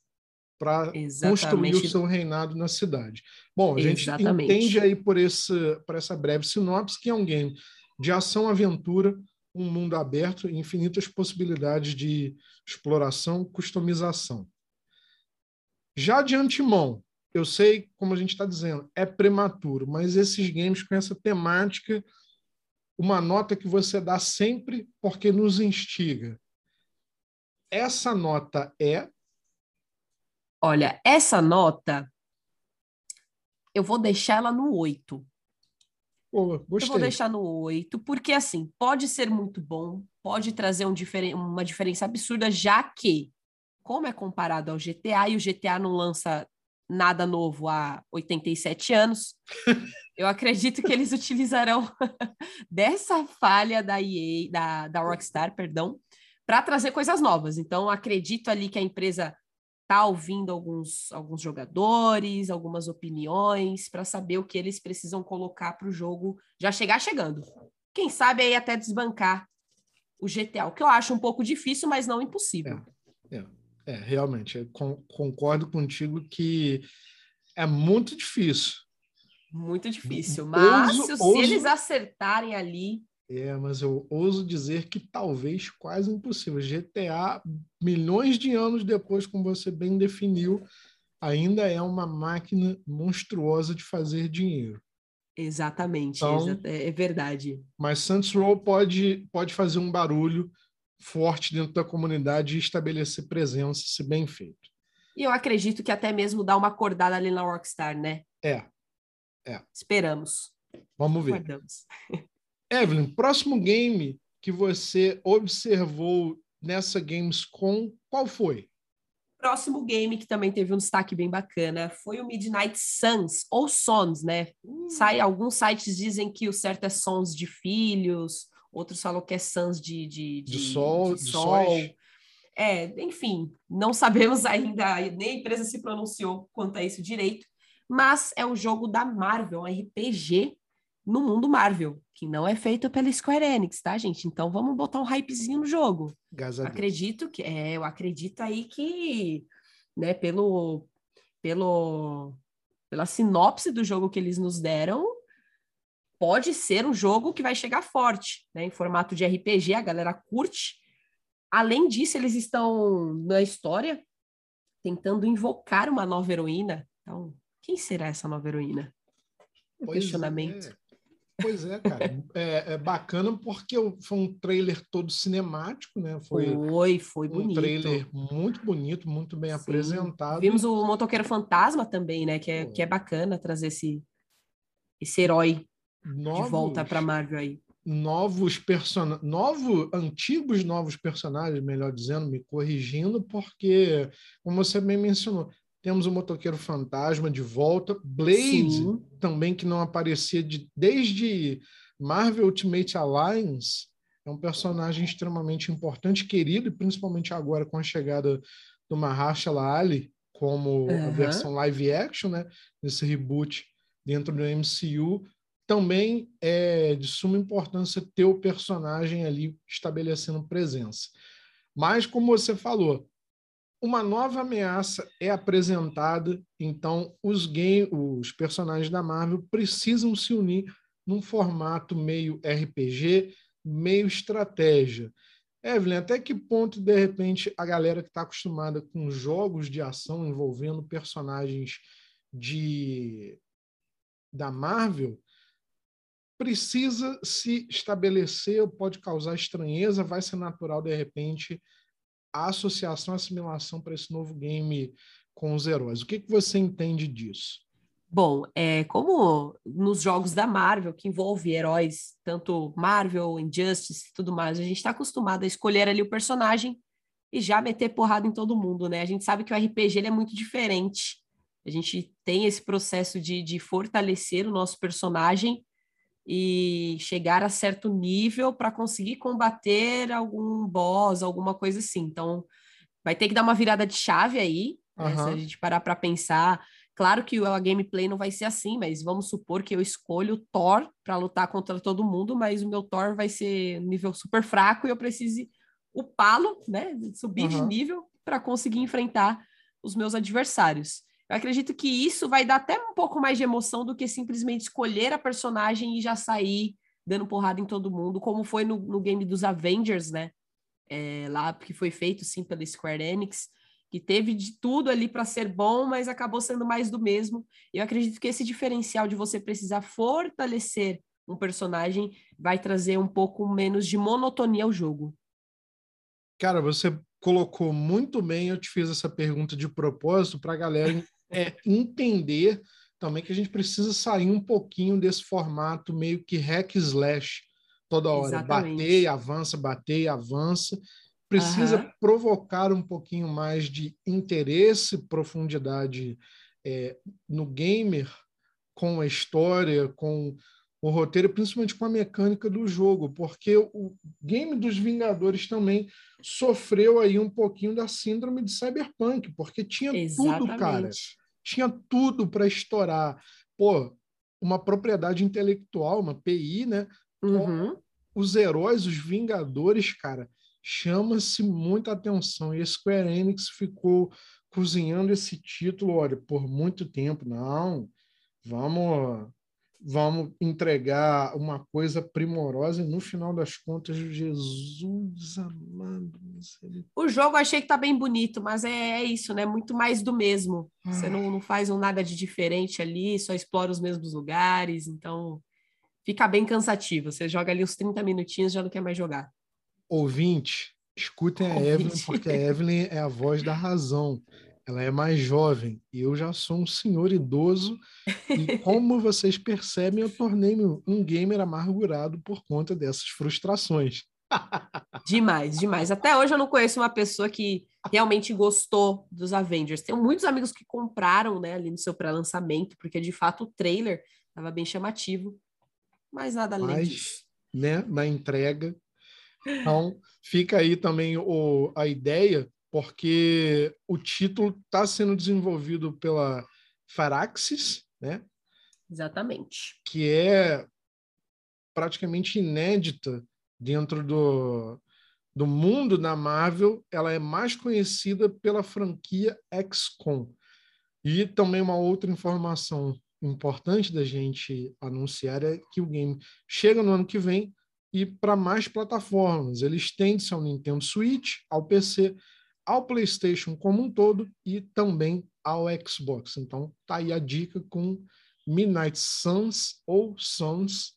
para construir o seu reinado na cidade. Bom, a gente entende aí por, esse, por essa breve sinopse que é um game de ação-aventura, um mundo aberto, infinitas possibilidades de exploração, customização. Já de antemão, eu sei, como a gente está dizendo, é prematuro, mas esses games com essa temática, uma nota que você dá sempre porque nos instiga. Essa nota é. Olha, essa nota eu vou deixar ela no 8. Pô, gostei. Eu vou deixar no 8, porque assim, pode ser muito bom, pode trazer um diferen uma diferença absurda, já que, como é comparado ao GTA, e o GTA não lança nada novo há 87 anos, eu acredito que eles utilizarão dessa falha da EA, da, da Rockstar, perdão, para trazer coisas novas. Então, acredito ali que a empresa está ouvindo alguns, alguns jogadores, algumas opiniões, para saber o que eles precisam colocar para o jogo já chegar chegando. Quem sabe aí até desbancar o GTA, o que eu acho um pouco difícil, mas não impossível. É, é, é realmente, concordo contigo que é muito difícil. Muito difícil, mas ouso, se, ouso... eles acertarem ali, é, mas eu ouso dizer que talvez quase impossível. GTA, milhões de anos depois, como você bem definiu, ainda é uma máquina monstruosa de fazer dinheiro. Exatamente, então, é, é verdade. Mas Saints Row pode, pode fazer um barulho forte dentro da comunidade e estabelecer presença, se bem feito. E eu acredito que até mesmo dá uma acordada ali na Rockstar, né? É. é. Esperamos. Vamos ver. Aguardamos. Evelyn, próximo game que você observou nessa Gamescom, qual foi? Próximo game que também teve um destaque bem bacana foi o Midnight Suns, ou Sons, né? Hum. Sai, alguns sites dizem que o certo é Sons de filhos, outros falam que é Suns de, de, de, de sol. De sol. É, enfim, não sabemos ainda, nem a empresa se pronunciou quanto a isso direito, mas é um jogo da Marvel, um RPG no mundo Marvel, que não é feito pela Square Enix, tá, gente? Então vamos botar um hypezinho no jogo. acredito que é, eu acredito aí que, né, pelo pelo pela sinopse do jogo que eles nos deram, pode ser um jogo que vai chegar forte, né, em formato de RPG, a galera curte. Além disso, eles estão na história tentando invocar uma nova heroína. Então, quem será essa nova heroína? Um pois questionamento. É. Pois é, cara. é, é, bacana porque foi um trailer todo cinemático, né? Foi, foi, foi um bonito. trailer muito bonito, muito bem Sim. apresentado. Vimos o Motoqueiro Fantasma também, né? Que é, que é bacana trazer esse, esse herói novos, de volta para Marvel aí. Novos personagens, novos, antigos novos personagens, melhor dizendo, me corrigindo, porque, como você bem mencionou, temos o Motoqueiro Fantasma de volta. Blade, Sim. também, que não aparecia de, desde Marvel Ultimate Alliance. É um personagem extremamente importante, querido, e principalmente agora com a chegada do Mahershala Ali como uhum. a versão live action, né? Nesse reboot dentro do MCU. Também é de suma importância ter o personagem ali estabelecendo presença. Mas, como você falou, uma nova ameaça é apresentada, então os, game, os personagens da Marvel precisam se unir num formato meio RPG, meio estratégia. Evelyn, até que ponto, de repente, a galera que está acostumada com jogos de ação envolvendo personagens de da Marvel precisa se estabelecer, pode causar estranheza, vai ser natural, de repente, a associação, a assimilação para esse novo game com os heróis. O que, que você entende disso? Bom, é, como nos jogos da Marvel, que envolve heróis, tanto Marvel, Injustice e tudo mais, a gente está acostumado a escolher ali o personagem e já meter porrada em todo mundo, né? A gente sabe que o RPG ele é muito diferente. A gente tem esse processo de, de fortalecer o nosso personagem e chegar a certo nível para conseguir combater algum boss, alguma coisa assim. Então, vai ter que dar uma virada de chave aí, uhum. né, se a gente parar para pensar. Claro que a gameplay não vai ser assim, mas vamos supor que eu escolho o Thor para lutar contra todo mundo, mas o meu Thor vai ser nível super fraco e eu precise upá-lo, né, subir uhum. de nível para conseguir enfrentar os meus adversários. Eu acredito que isso vai dar até um pouco mais de emoção do que simplesmente escolher a personagem e já sair dando porrada em todo mundo, como foi no, no game dos Avengers, né? É, lá que foi feito sim pela Square Enix. que teve de tudo ali para ser bom, mas acabou sendo mais do mesmo. Eu acredito que esse diferencial de você precisar fortalecer um personagem vai trazer um pouco menos de monotonia ao jogo. Cara, você colocou muito bem. Eu te fiz essa pergunta de propósito para a galera é, entender também que a gente precisa sair um pouquinho desse formato meio que hack slash toda hora. Exatamente. Bater, avança, bater, avança. Precisa uhum. provocar um pouquinho mais de interesse, profundidade é, no gamer, com a história, com o roteiro, principalmente com a mecânica do jogo, porque o game dos Vingadores também sofreu aí um pouquinho da síndrome de Cyberpunk, porque tinha Exatamente. tudo, cara. Tinha tudo para estourar. Pô, uma propriedade intelectual, uma PI, né? Uhum. Os heróis, os Vingadores, cara, chama-se muita atenção. E a Square Enix ficou cozinhando esse título, olha, por muito tempo. Não, vamos vamos entregar uma coisa primorosa e no final das contas, Jesus amado. O jogo achei que tá bem bonito, mas é, é isso, né? Muito mais do mesmo. Ah. Você não, não faz um nada de diferente ali, só explora os mesmos lugares, então fica bem cansativo. Você joga ali uns 30 minutinhos já não quer mais jogar. Ouvinte, escutem a Ouvinte. Evelyn, porque a Evelyn é a voz da razão ela é mais jovem e eu já sou um senhor idoso e como vocês percebem eu tornei-me um gamer amargurado por conta dessas frustrações. demais, demais. Até hoje eu não conheço uma pessoa que realmente gostou dos Avengers. Tenho muitos amigos que compraram, né, ali no seu pré-lançamento, porque de fato o trailer estava bem chamativo, mas nada além mas, disso. né, na entrega. Então, fica aí também o, a ideia porque o título está sendo desenvolvido pela Faraxis, né? Exatamente. Que é praticamente inédita dentro do, do mundo da Marvel. Ela é mais conhecida pela franquia XCOM. E também uma outra informação importante da gente anunciar é que o game chega no ano que vem e para mais plataformas. Ele estende-se ao Nintendo Switch, ao PC ao PlayStation como um todo e também ao Xbox. Então, tá aí a dica com Midnight Suns ou Sons,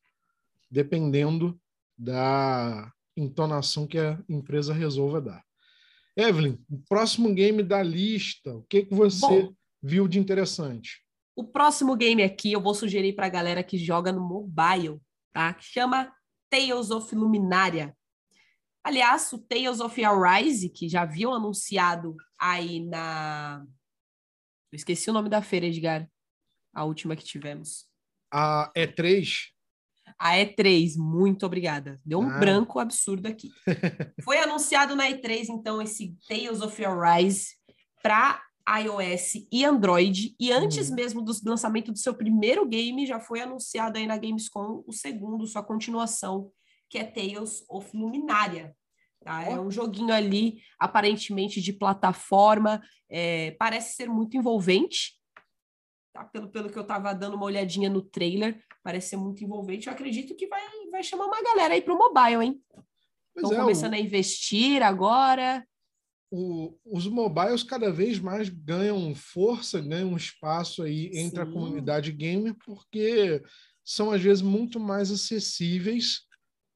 dependendo da entonação que a empresa resolva dar. Evelyn, o próximo game da lista, o que, que você Bom, viu de interessante? O próximo game aqui eu vou sugerir para a galera que joga no mobile, tá? Que chama Tales of Luminária. Aliás, o Tales of Arise, que já haviam anunciado aí na. Eu esqueci o nome da feira, Edgar. A última que tivemos. A E3. A E3, muito obrigada. Deu um ah. branco absurdo aqui. Foi anunciado na E3, então, esse Tales of Arise para iOS e Android. E antes hum. mesmo do lançamento do seu primeiro game, já foi anunciado aí na Gamescom o segundo, sua continuação, que é Tales of Luminária. Tá? É um joguinho ali, aparentemente de plataforma, é, parece ser muito envolvente. Tá? Pelo, pelo que eu estava dando uma olhadinha no trailer, parece ser muito envolvente. Eu acredito que vai, vai chamar uma galera aí para o mobile, hein? Estão é, começando o... a investir agora. O, os mobiles cada vez mais ganham força, ganham espaço aí entre Sim. a comunidade gamer, porque são às vezes muito mais acessíveis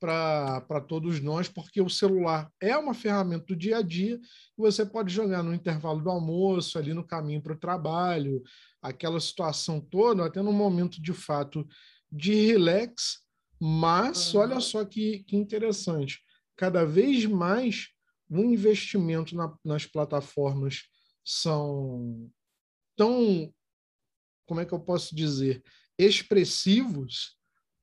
para todos nós, porque o celular é uma ferramenta do dia a dia e você pode jogar no intervalo do almoço, ali no caminho para o trabalho, aquela situação toda, até no momento de fato de relax. Mas olha só que, que interessante, cada vez mais o investimento na, nas plataformas são tão, como é que eu posso dizer, expressivos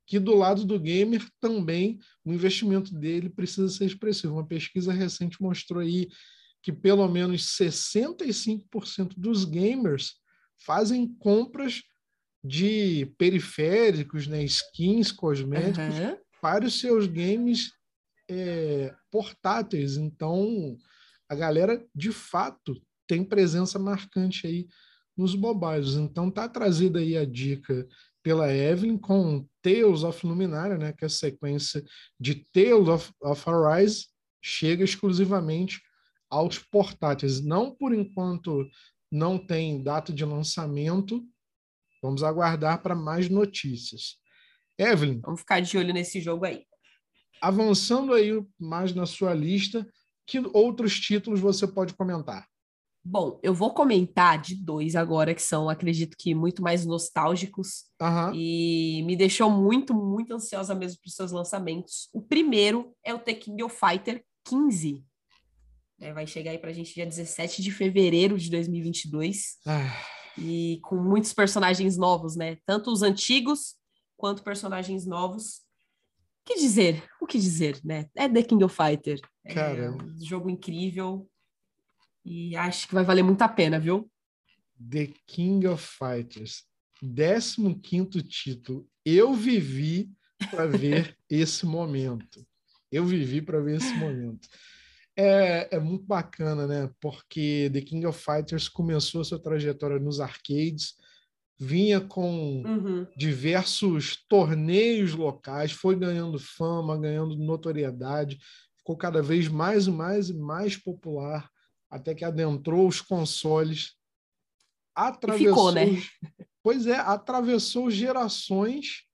que do lado do gamer também o investimento dele precisa ser expressivo. Uma pesquisa recente mostrou aí que pelo menos 65% dos gamers fazem compras de periféricos, né, skins, cosméticos uhum. para os seus games é, portáteis. Então, a galera de fato tem presença marcante aí nos mobiles. Então, tá trazida aí a dica pela Evelyn com Tales of Luminária, né, que é a sequência de Tales of, of Arise, chega exclusivamente aos portáteis. Não por enquanto não tem data de lançamento. Vamos aguardar para mais notícias. Evelyn. Vamos ficar de olho nesse jogo aí. Avançando aí mais na sua lista, que outros títulos você pode comentar? Bom, eu vou comentar de dois agora, que são, acredito que, muito mais nostálgicos. Uhum. E me deixou muito, muito ansiosa mesmo para os seus lançamentos. O primeiro é o The King of Fighter 15. É, vai chegar aí para a gente dia 17 de fevereiro de 2022. Ah. E com muitos personagens novos, né? Tanto os antigos quanto personagens novos. O que dizer? O que dizer, né? É The King of Fighter. Cara. É um jogo incrível. E acho que vai valer muito a pena, viu? The King of Fighters, 15 título. Eu vivi para ver esse momento. Eu vivi para ver esse momento. É, é muito bacana, né? Porque The King of Fighters começou sua trajetória nos arcades, vinha com uhum. diversos torneios locais, foi ganhando fama, ganhando notoriedade, ficou cada vez mais e mais e mais popular até que adentrou os consoles, atravessou, ficou, né? pois é, atravessou gerações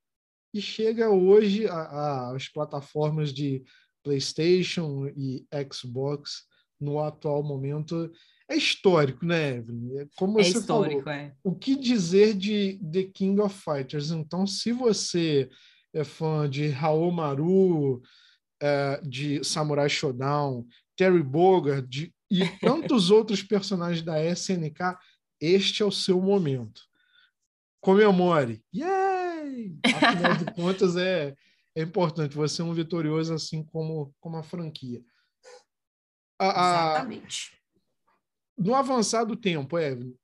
e chega hoje às plataformas de PlayStation e Xbox no atual momento. É histórico, né, Evelyn? É como é você histórico, falou, é. O que dizer de The King of Fighters? Então, se você é fã de Raul Maru, é, de Samurai Shodown, Terry Bogard, de e tantos outros personagens da SNK, este é o seu momento. Comemore! Yay! Afinal de contas, é, é importante você é um vitorioso assim como, como a franquia. A, a, Exatamente. No avançar do tempo, Evelyn,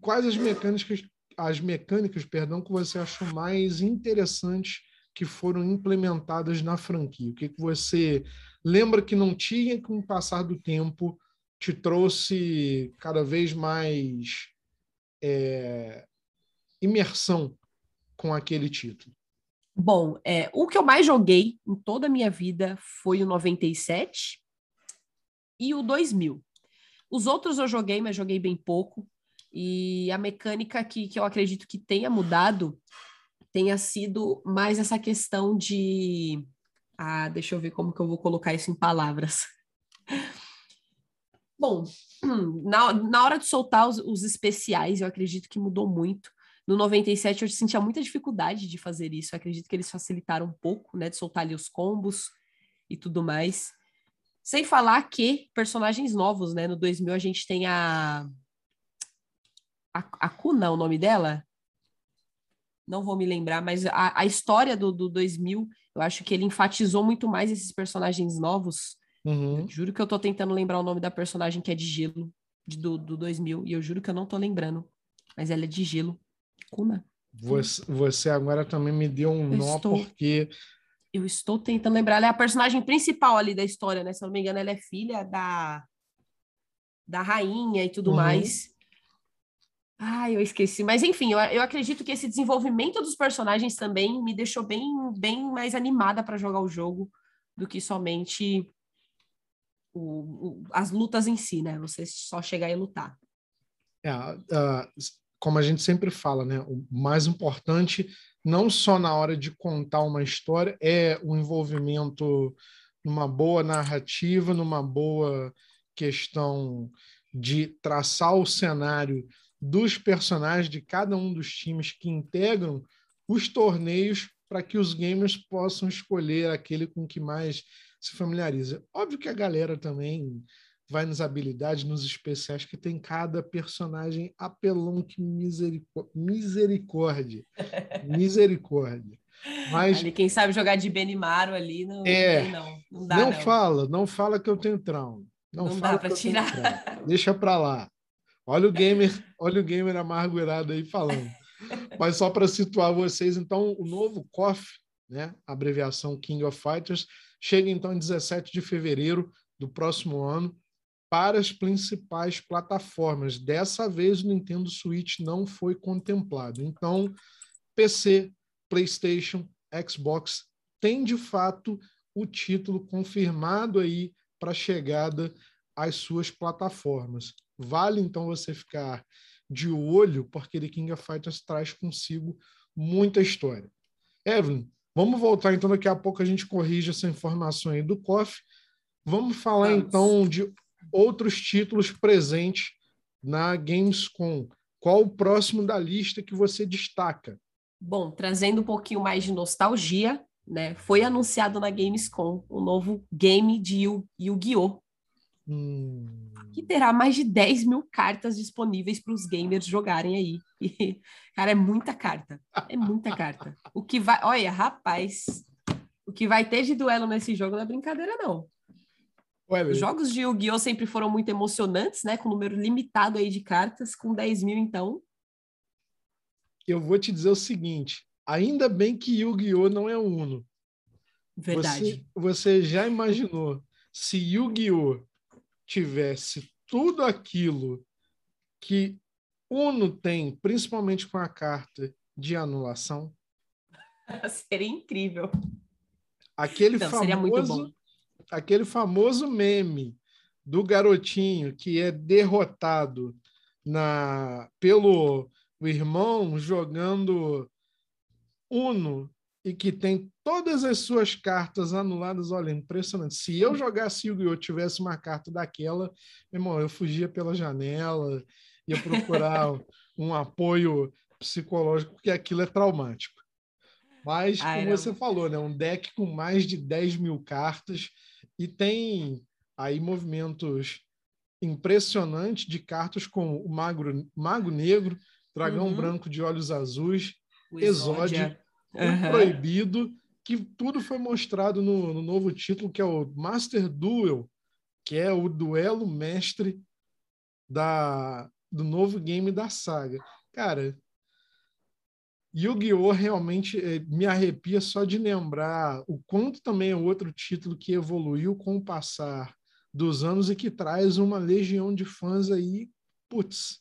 quais as mecânicas, as mecânicas perdão, que você achou mais interessantes que foram implementadas na franquia? O que, que você lembra que não tinha com o passar do tempo te trouxe cada vez mais é, imersão com aquele título? Bom, é, o que eu mais joguei em toda a minha vida foi o 97 e o 2000. Os outros eu joguei, mas joguei bem pouco. E a mecânica que, que eu acredito que tenha mudado tenha sido mais essa questão de. Ah, deixa eu ver como que eu vou colocar isso em palavras. Bom, na, na hora de soltar os, os especiais, eu acredito que mudou muito. No 97 eu sentia muita dificuldade de fazer isso. Eu acredito que eles facilitaram um pouco, né, de soltar ali os combos e tudo mais. Sem falar que personagens novos, né? No 2000 a gente tem a a, a Kuna, o nome dela? Não vou me lembrar, mas a, a história do, do 2000, eu acho que ele enfatizou muito mais esses personagens novos Uhum. Juro que eu tô tentando lembrar o nome da personagem que é de gelo, de, do, do 2000, e eu juro que eu não tô lembrando. Mas ela é de gelo. Kuma. Você, você agora também me deu um eu nó, estou, porque. Eu estou tentando lembrar. Ela é a personagem principal ali da história, né? Se eu não me engano, ela é filha da, da rainha e tudo uhum. mais. Ah, eu esqueci. Mas enfim, eu, eu acredito que esse desenvolvimento dos personagens também me deixou bem, bem mais animada para jogar o jogo do que somente o, o, as lutas em si, né? Você só chegar e lutar. É, uh, como a gente sempre fala, né? O mais importante, não só na hora de contar uma história, é o envolvimento numa boa narrativa, numa boa questão de traçar o cenário dos personagens de cada um dos times que integram os torneios para que os gamers possam escolher aquele com que mais se familiariza. Óbvio que a galera também vai nas habilidades, nos especiais, que tem cada personagem apelão que misericórdia. Misericórdia. Mas, ali, quem sabe jogar de Benimaro ali, não, é, não, não dá. Não, não, fala, não fala que eu tenho trauma. Não, não dá para tirar. Deixa para lá. Olha o gamer, olha o gamer amargurado aí falando. Mas só para situar vocês, então, o novo KOF, né, abreviação King of Fighters, chega então em 17 de fevereiro do próximo ano para as principais plataformas. Dessa vez o Nintendo Switch não foi contemplado. Então, PC, PlayStation, Xbox tem de fato o título confirmado aí para chegada as suas plataformas. Vale então você ficar de olho, porque The King of Fighters traz consigo muita história. Evelyn, vamos voltar então, daqui a pouco a gente corrige essa informação aí do COF. Vamos falar vamos. então de outros títulos presentes na Gamescom. Qual o próximo da lista que você destaca? Bom, trazendo um pouquinho mais de nostalgia, né? Foi anunciado na Gamescom o novo game de Yu-Gi-Oh! Hum. Que terá mais de 10 mil cartas disponíveis para os gamers jogarem aí. E, cara, é muita carta. É muita carta. O que vai. Olha, rapaz, o que vai ter de duelo nesse jogo não é brincadeira, não. Os jogos de Yu-Gi-Oh! sempre foram muito emocionantes, né? Com um número limitado aí de cartas, com 10 mil, então eu vou te dizer o seguinte: ainda bem que Yu-Gi-Oh! não é Uno. Verdade. Você, você já imaginou se Yu-Gi-Oh! Tivesse tudo aquilo que Uno tem, principalmente com a carta de anulação? seria incrível. Aquele não, famoso, aquele famoso meme do garotinho que é derrotado na pelo o irmão jogando Uno e que tem todas as suas cartas anuladas, olha, impressionante. Se eu jogasse Yu-Gi-Oh! tivesse uma carta daquela, meu irmão, eu fugia pela janela, ia procurar um apoio psicológico, porque aquilo é traumático. Mas, Ai, como não. você falou, né, um deck com mais de 10 mil cartas e tem aí movimentos impressionantes de cartas como o Mago, Mago Negro, Dragão uhum. Branco de Olhos Azuis, Exódio, uhum. Proibido, que tudo foi mostrado no, no, novo título, que é o Master Duel, que é o duelo mestre da, do novo game da saga. Cara, Yu-Gi-Oh! realmente eh, me arrepia só de lembrar o quanto também é outro título que evoluiu com o passar dos anos e que traz uma legião de fãs aí, putz,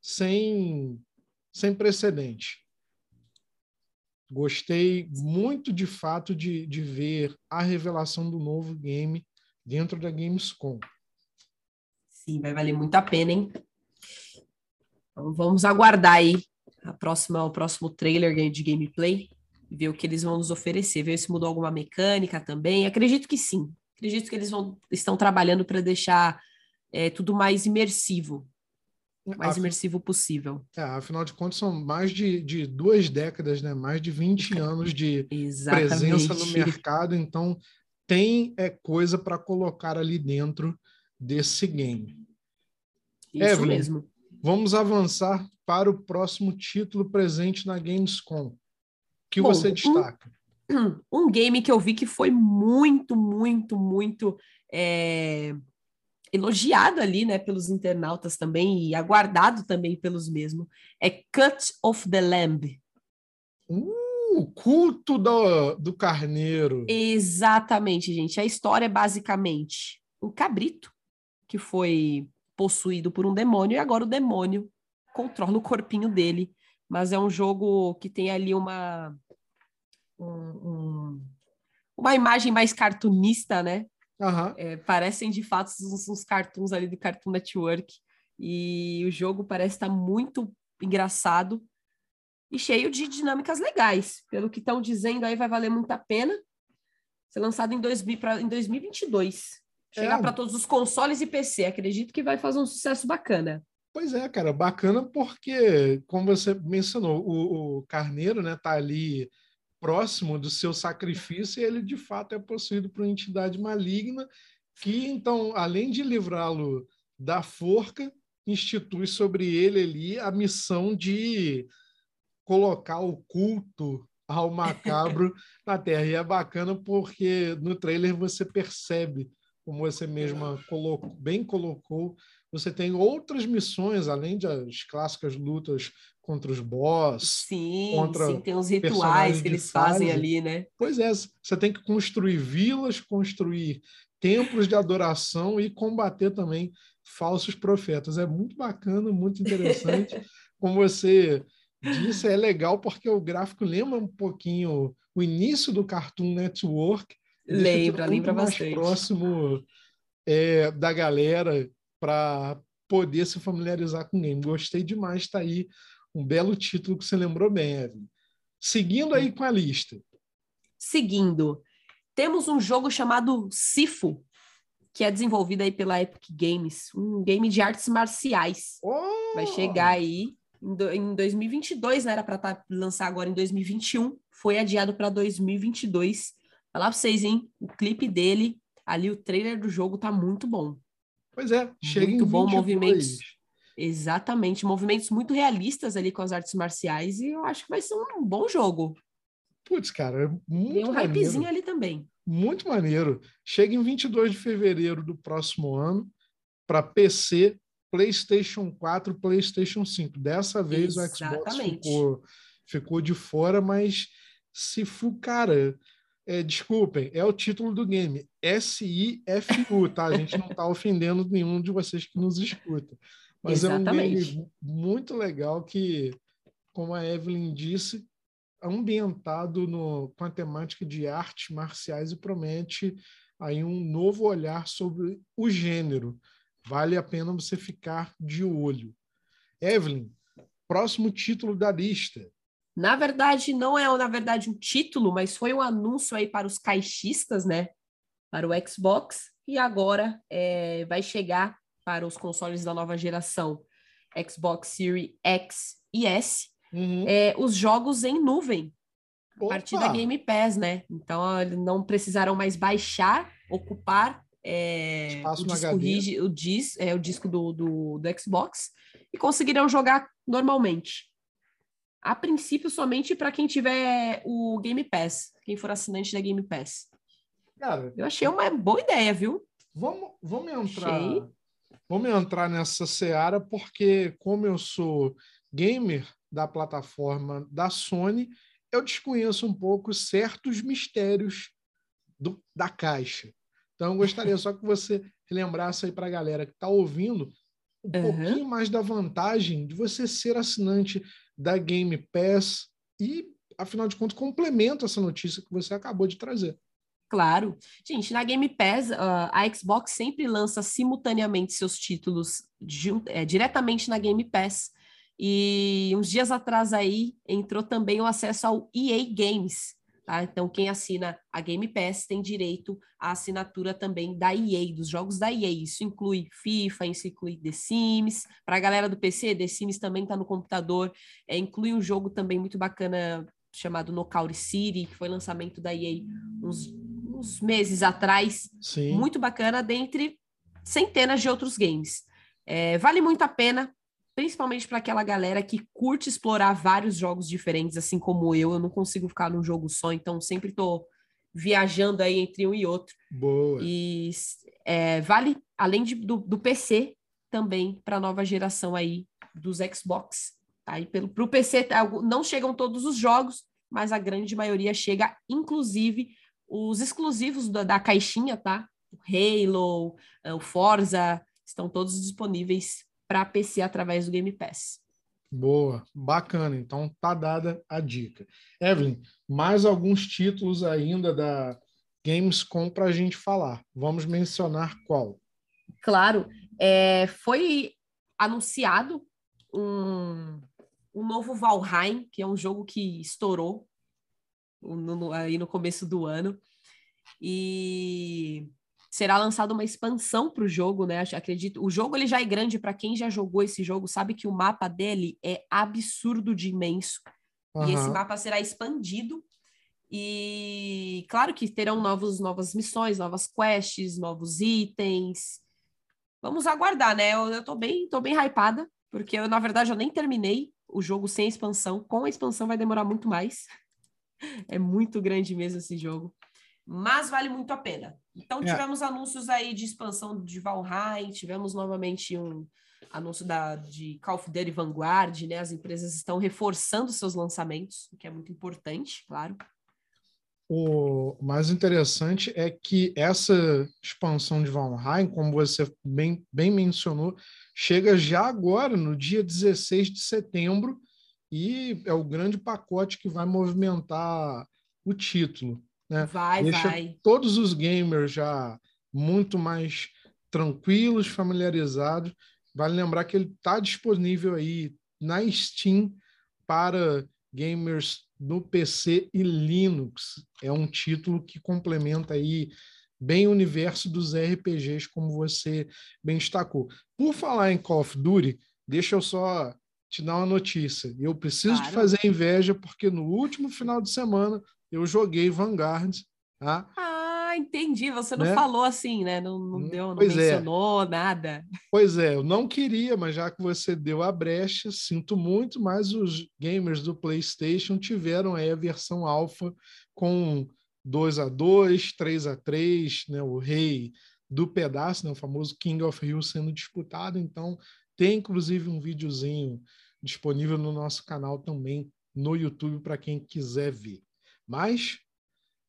sem, sem precedente. Gostei muito de fato de, de ver a revelação do novo game dentro da Gamescom. Sim, vai valer muito a pena, hein? Então, vamos aguardar aí a próxima, o próximo trailer de gameplay, ver o que eles vão nos oferecer, ver se mudou alguma mecânica também. Acredito que sim. Acredito que eles vão, estão trabalhando para deixar é, tudo mais imersivo mais imersivo possível. É, afinal de contas, são mais de, de duas décadas, né? mais de 20 anos de presença no mercado, então tem é, coisa para colocar ali dentro desse game. Isso Evelyn, mesmo. Vamos avançar para o próximo título presente na Gamescom. que Bom, você destaca? Um, um, game que eu vi que foi muito, muito, muito é, elogiado ali, né, pelos internautas também e aguardado também pelos mesmos, é Cut of the Lamb. Uh, culto do, do carneiro. Exatamente, gente. A história é basicamente um cabrito que foi possuído por um demônio e agora o demônio controla o corpinho dele. Mas é um jogo que tem ali uma um, um, uma imagem mais cartunista, né? Uhum. É, parecem de fato uns, uns cartoons ali do Cartoon Network. E o jogo parece estar muito engraçado e cheio de dinâmicas legais. Pelo que estão dizendo aí, vai valer muito a pena ser lançado em, 2000, pra, em 2022. Chegar é. para todos os consoles e PC. Acredito que vai fazer um sucesso bacana. Pois é, cara, bacana porque, como você mencionou, o, o Carneiro né, tá ali próximo do seu sacrifício, e ele de fato é possuído por uma entidade maligna que, então, além de livrá-lo da forca, institui sobre ele ali a missão de colocar o culto ao macabro na Terra. E é bacana porque no trailer você percebe, como você mesma colocou, bem colocou, você tem outras missões, além das clássicas lutas contra os boss. Sim, contra sim, tem uns rituais que eles fazem ali, né? Pois é, você tem que construir vilas, construir templos de adoração e combater também falsos profetas. É muito bacana, muito interessante. Como você disse, é legal porque o gráfico lembra um pouquinho o início do Cartoon Network. Lembra, lembra mais bastante. próximo é, da galera para poder se familiarizar com o game. Gostei demais, está aí um belo título que você lembrou bem, Evelyn. Seguindo aí com a lista. Seguindo, temos um jogo chamado Sifu, que é desenvolvido aí pela Epic Games, um game de artes marciais. Oh! Vai chegar aí em 2022, né? Era para tá, lançar agora em 2021, foi adiado para 2022. Falar para vocês, hein? O clipe dele, ali o trailer do jogo tá muito bom. Pois é, chega muito em bom movimentos. Exatamente, movimentos muito realistas ali com as artes marciais e eu acho que vai ser um bom jogo. Putz, cara, é muito Tem um maneiro. hypezinho ali também. Muito maneiro. Chega em 22 de fevereiro do próximo ano para PC, PlayStation 4, PlayStation 5. Dessa vez Exatamente. o Xbox ficou, ficou de fora, mas se for, cara, é, desculpem, é o título do game. S-I-F-U, tá? A gente não está ofendendo nenhum de vocês que nos escuta. Mas Exatamente. é um game muito legal que, como a Evelyn disse, ambientado no, com a temática de artes marciais e promete aí um novo olhar sobre o gênero. Vale a pena você ficar de olho. Evelyn, próximo título da lista. Na verdade, não é, na verdade, um título, mas foi um anúncio aí para os caixistas, né? Para o Xbox, e agora é, vai chegar para os consoles da nova geração Xbox Series X e S, uhum. é, os jogos em nuvem, a partir da Game Pass, né? Então, não precisaram mais baixar, ocupar é, o, disco rígido, o, dis, é, o disco do, do, do Xbox e conseguirão jogar normalmente. A princípio, somente para quem tiver o Game Pass, quem for assinante da Game Pass. Cara, eu achei uma boa ideia, viu? Vamos, vamos entrar. Achei. Vamos entrar nessa seara, porque, como eu sou gamer da plataforma da Sony, eu desconheço um pouco certos mistérios do, da caixa. Então, eu gostaria só que você lembrasse aí para a galera que está ouvindo um uhum. pouquinho mais da vantagem de você ser assinante da Game Pass e, afinal de contas, complementa essa notícia que você acabou de trazer. Claro. Gente, na Game Pass, uh, a Xbox sempre lança simultaneamente seus títulos é, diretamente na Game Pass. E uns dias atrás aí entrou também o acesso ao EA Games, Tá? Então, quem assina a Game Pass tem direito à assinatura também da EA, dos jogos da EA. Isso inclui FIFA, isso inclui The Sims. Para a galera do PC, The Sims também está no computador. É, inclui um jogo também muito bacana chamado Knockout City, que foi lançamento da EA uns, uns meses atrás. Sim. Muito bacana, dentre centenas de outros games. É, vale muito a pena principalmente para aquela galera que curte explorar vários jogos diferentes, assim como eu. Eu não consigo ficar num jogo só, então sempre estou viajando aí entre um e outro. Boa. E é, vale, além de, do, do PC, também para a nova geração aí dos Xbox. Tá? E pelo pro PC não chegam todos os jogos, mas a grande maioria chega, inclusive os exclusivos da, da caixinha, tá? O Halo, o Forza, estão todos disponíveis para PC através do Game Pass. Boa, bacana. Então tá dada a dica. Evelyn, mais alguns títulos ainda da Gamescom para a gente falar. Vamos mencionar qual? Claro, é, foi anunciado um, um novo Valheim, que é um jogo que estourou no, no, aí no começo do ano. E será lançada uma expansão para o jogo, né? Acredito. O jogo ele já é grande para quem já jogou esse jogo, sabe que o mapa dele é absurdo de imenso. Uhum. E esse mapa será expandido. E claro que terão novos, novas missões, novas quests, novos itens. Vamos aguardar, né? Eu, eu tô bem, tô bem hypada, porque eu, na verdade, eu nem terminei o jogo sem expansão. Com a expansão vai demorar muito mais. É muito grande mesmo esse jogo mas vale muito a pena. Então, é. tivemos é. anúncios aí de expansão de Valheim, tivemos novamente um anúncio da, de Call of Duty Vanguard, né? As empresas estão reforçando seus lançamentos, o que é muito importante, claro. O mais interessante é que essa expansão de Valheim, como você bem, bem mencionou, chega já agora, no dia 16 de setembro, e é o grande pacote que vai movimentar o título. Né? Vai, Deixa vai. todos os gamers já muito mais tranquilos, familiarizados. Vale lembrar que ele está disponível aí na Steam para gamers no PC e Linux. É um título que complementa aí bem o universo dos RPGs, como você bem destacou. Por falar em Call of Duty, deixa eu só te dar uma notícia. Eu preciso claro. te fazer inveja, porque no último final de semana eu joguei Vanguard. Tá? Ah, entendi. Você não né? falou assim, né? Não, não hum, deu, não pois é. mencionou é. nada. Pois é, eu não queria, mas já que você deu a brecha, sinto muito, mas os gamers do PlayStation tiveram aí a versão alfa com 2 a 2 3 a 3 né? O rei do pedaço, né? o famoso King of Hill sendo disputado. Então, tem inclusive um videozinho disponível no nosso canal também no YouTube para quem quiser ver. Mas,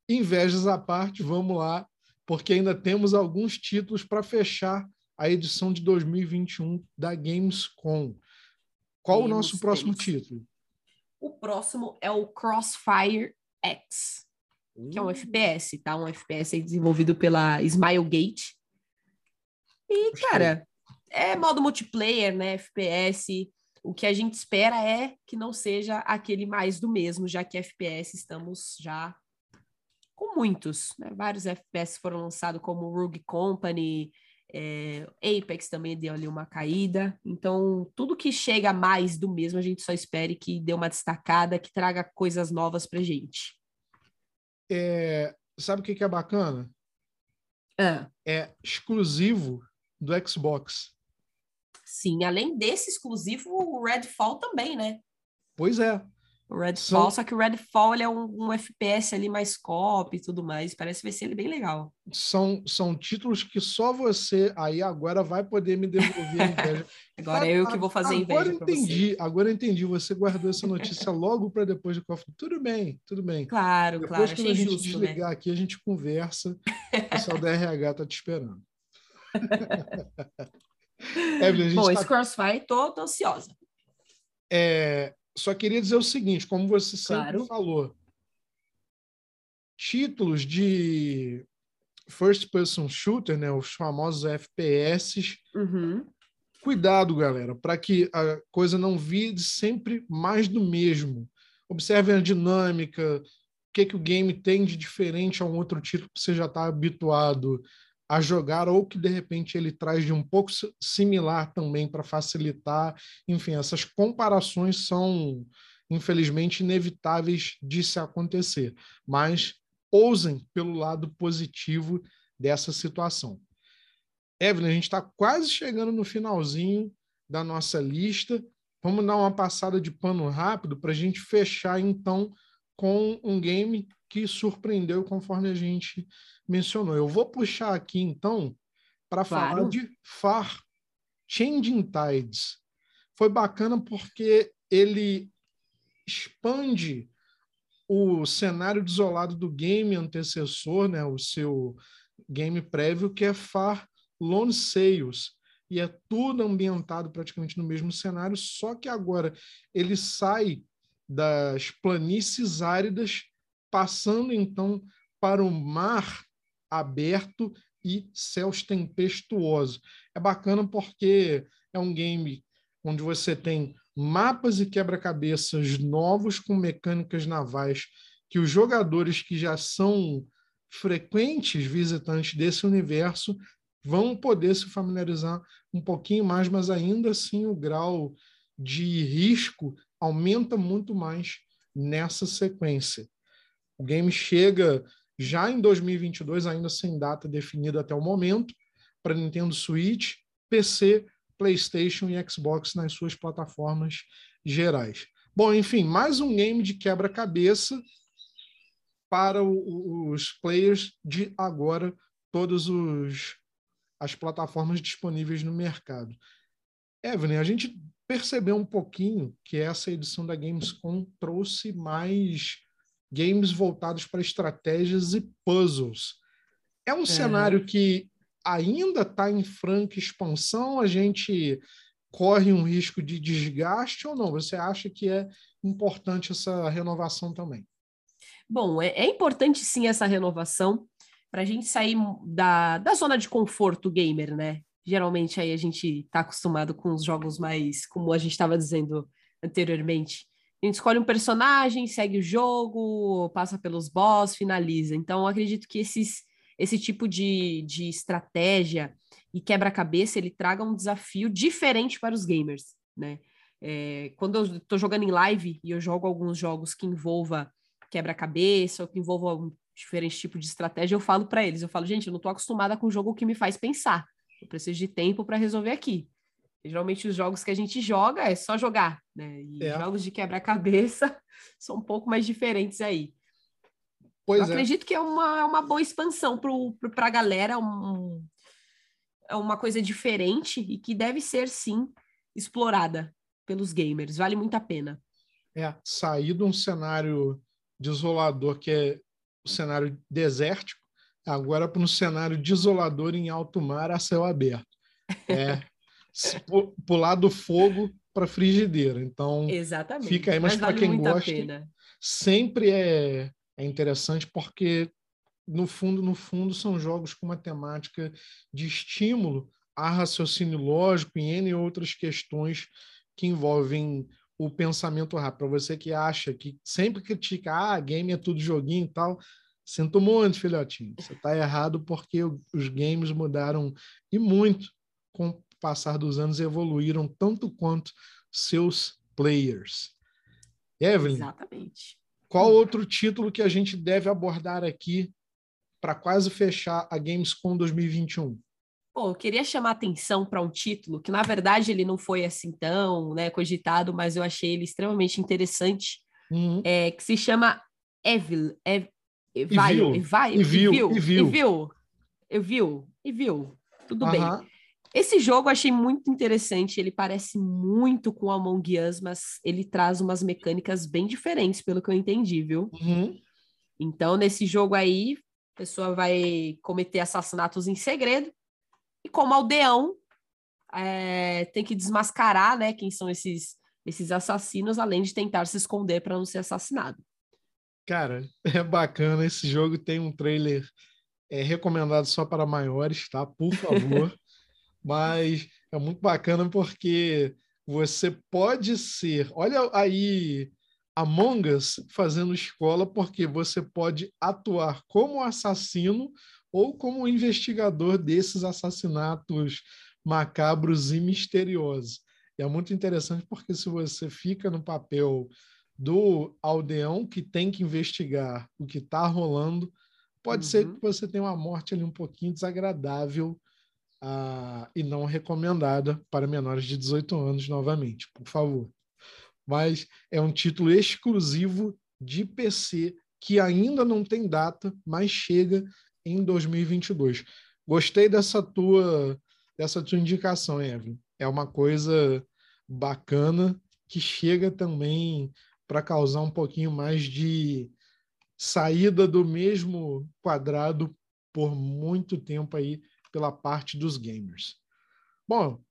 invejas à parte, vamos lá, porque ainda temos alguns títulos para fechar a edição de 2021 da Gamescom. Qual o nosso próximo título? O próximo é o Crossfire X, que é um uh. FPS, tá? Um FPS desenvolvido pela Smilegate. E, cara, é modo multiplayer, né? FPS. O que a gente espera é que não seja aquele mais do mesmo, já que FPS estamos já com muitos, né? Vários FPS foram lançados como Rogue Company, é, Apex também deu ali uma caída. Então, tudo que chega mais do mesmo, a gente só espere que dê uma destacada, que traga coisas novas pra gente. É, sabe o que, que é bacana? Ah. É exclusivo do Xbox. Sim, além desse exclusivo, o Redfall também, né? Pois é. O Redfall, são... só que o Redfall ele é um, um, FPS ali mais cop e tudo mais. Parece que vai ser ele bem legal. São, são títulos que só você aí agora vai poder me devolver a inveja. agora é eu que vou fazer agora inveja. Agora entendi, agora entendi. Você guardou essa notícia logo para depois do Coffee. Tudo bem, tudo bem. Claro, depois, claro. Quando a gente justo, né? desligar né? aqui, a gente conversa. O pessoal da RH tá te esperando. Evelyn, Bom, tá... esse Crossfire, tô, tô ansiosa. É, só queria dizer o seguinte, como você sempre claro. falou, títulos de first person shooter, né, os famosos FPS, uhum. cuidado, galera, para que a coisa não vire sempre mais do mesmo. Observe a dinâmica, o que, que o game tem de diferente a um outro título que você já está habituado a jogar ou que de repente ele traz de um pouco similar também para facilitar. Enfim, essas comparações são infelizmente inevitáveis de se acontecer, mas ousem pelo lado positivo dessa situação. Evelyn, a gente está quase chegando no finalzinho da nossa lista. Vamos dar uma passada de pano rápido para a gente fechar então com um game que surpreendeu conforme a gente mencionou. Eu vou puxar aqui, então, para claro. falar de Far Changing Tides. Foi bacana porque ele expande o cenário desolado do game antecessor, né, o seu game prévio, que é Far Lone Sales. E é tudo ambientado praticamente no mesmo cenário, só que agora ele sai das planícies áridas, passando então para o mar aberto e céus tempestuosos. É bacana porque é um game onde você tem mapas e quebra-cabeças novos com mecânicas navais que os jogadores que já são frequentes visitantes desse universo vão poder se familiarizar um pouquinho mais, mas ainda assim o grau de risco aumenta muito mais nessa sequência. O game chega já em 2022, ainda sem data definida até o momento, para Nintendo Switch, PC, PlayStation e Xbox nas suas plataformas gerais. Bom, enfim, mais um game de quebra-cabeça para os players de agora, todas as plataformas disponíveis no mercado. Evelyn, a gente percebeu um pouquinho que essa edição da Gamescom trouxe mais games voltados para estratégias e puzzles. É um é. cenário que ainda está em franca expansão, a gente corre um risco de desgaste ou não? Você acha que é importante essa renovação também? Bom, é, é importante sim essa renovação. para a gente sair da, da zona de conforto gamer, né? Geralmente aí a gente está acostumado com os jogos mais, como a gente estava dizendo anteriormente. A gente escolhe um personagem, segue o jogo, passa pelos boss, finaliza. Então, acredito que esses, esse tipo de, de estratégia e quebra-cabeça ele traga um desafio diferente para os gamers, né? É, quando eu estou jogando em live e eu jogo alguns jogos que envolva quebra-cabeça ou que envolvam diferentes tipos de estratégia, eu falo para eles, eu falo, gente, eu não estou acostumada com um jogo que me faz pensar. Eu preciso de tempo para resolver aqui. Geralmente os jogos que a gente joga é só jogar, né? E é. jogos de quebra-cabeça são um pouco mais diferentes aí. Pois eu é. acredito que é uma, é uma boa expansão para a galera, um, é uma coisa diferente e que deve ser, sim, explorada pelos gamers. Vale muito a pena. É, sair de um cenário desolador que é o cenário desértico, agora para um cenário desolador em alto mar a céu aberto. É pular do fogo para frigideira. Então, Exatamente. fica aí, mas, mas para quem gosta, sempre é, é interessante porque no fundo, no fundo, são jogos com uma temática de estímulo a raciocínio lógico e N outras questões que envolvem o pensamento rápido. Para você que acha que sempre critica, ah, game é tudo joguinho e tal, sinto muito, filhotinho. Você está errado porque os games mudaram e muito com passar dos anos evoluíram tanto quanto seus players. Evelyn, Exatamente. qual outro título que a gente deve abordar aqui para quase fechar a Gamescom 2021? Pô, eu queria chamar atenção para um título que, na verdade, ele não foi assim tão né, cogitado, mas eu achei ele extremamente interessante, uhum. é, que se chama Evil. Ev, Evil. Evil. Evil. Evil. Evil. Evil. Tudo uhum. bem. Esse jogo eu achei muito interessante. Ele parece muito com Among Us, mas ele traz umas mecânicas bem diferentes, pelo que eu entendi, viu? Uhum. Então, nesse jogo aí, a pessoa vai cometer assassinatos em segredo e como aldeão, é, tem que desmascarar né, quem são esses, esses assassinos, além de tentar se esconder para não ser assassinado. Cara, é bacana. Esse jogo tem um trailer é, recomendado só para maiores, tá? Por favor. Mas é muito bacana porque você pode ser. Olha aí Among Us fazendo escola, porque você pode atuar como assassino ou como investigador desses assassinatos macabros e misteriosos. E é muito interessante porque se você fica no papel do aldeão que tem que investigar o que está rolando, pode uhum. ser que você tenha uma morte ali um pouquinho desagradável uh, e não recomendada para menores de 18 anos novamente, por favor. Mas é um título exclusivo de PC que ainda não tem data, mas chega em 2022. Gostei dessa tua dessa tua indicação, Evelyn. É uma coisa bacana que chega também para causar um pouquinho mais de saída do mesmo quadrado por muito tempo aí pela parte dos gamers. Bom,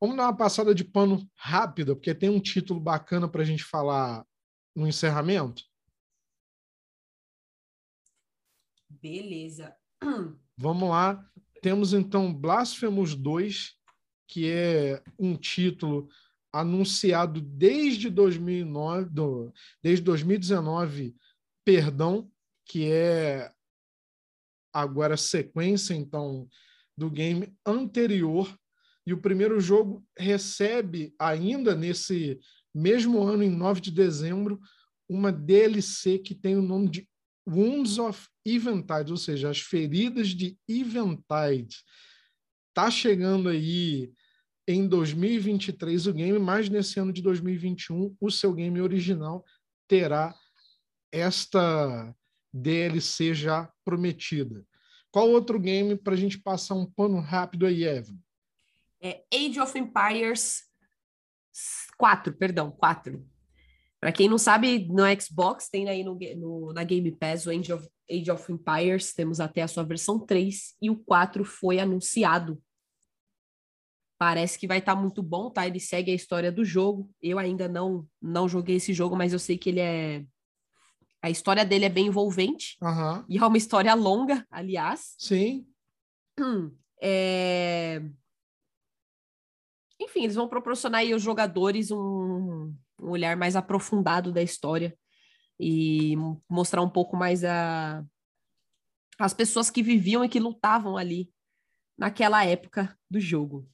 vamos dar uma passada de pano rápida, porque tem um título bacana para a gente falar no encerramento. Beleza. Vamos lá. Temos então Blasphemous 2, que é um título anunciado desde 2009, do, desde 2019, perdão, que é agora sequência então do game anterior e o primeiro jogo recebe ainda nesse mesmo ano em 9 de dezembro uma DLC que tem o nome de Wounds of Eventide, ou seja, as feridas de Eventide. Tá chegando aí em 2023 o game, mas nesse ano de 2021 o seu game original terá esta DLC já prometida. Qual outro game para a gente passar um pano rápido aí, Evan? É Age of Empires 4, perdão, 4. Para quem não sabe, no Xbox tem aí no, no, na Game Pass o Age of, Age of Empires, temos até a sua versão 3 e o 4 foi anunciado. Parece que vai estar tá muito bom, tá? Ele segue a história do jogo. Eu ainda não não joguei esse jogo, mas eu sei que ele é A história dele é bem envolvente Aham. e é uma história longa, aliás. Sim. É, Enfim, eles vão proporcionar aí aos jogadores um, um olhar mais aprofundado da história e mostrar um pouco mais a... as pessoas que viviam e que lutavam ali naquela época do jogo.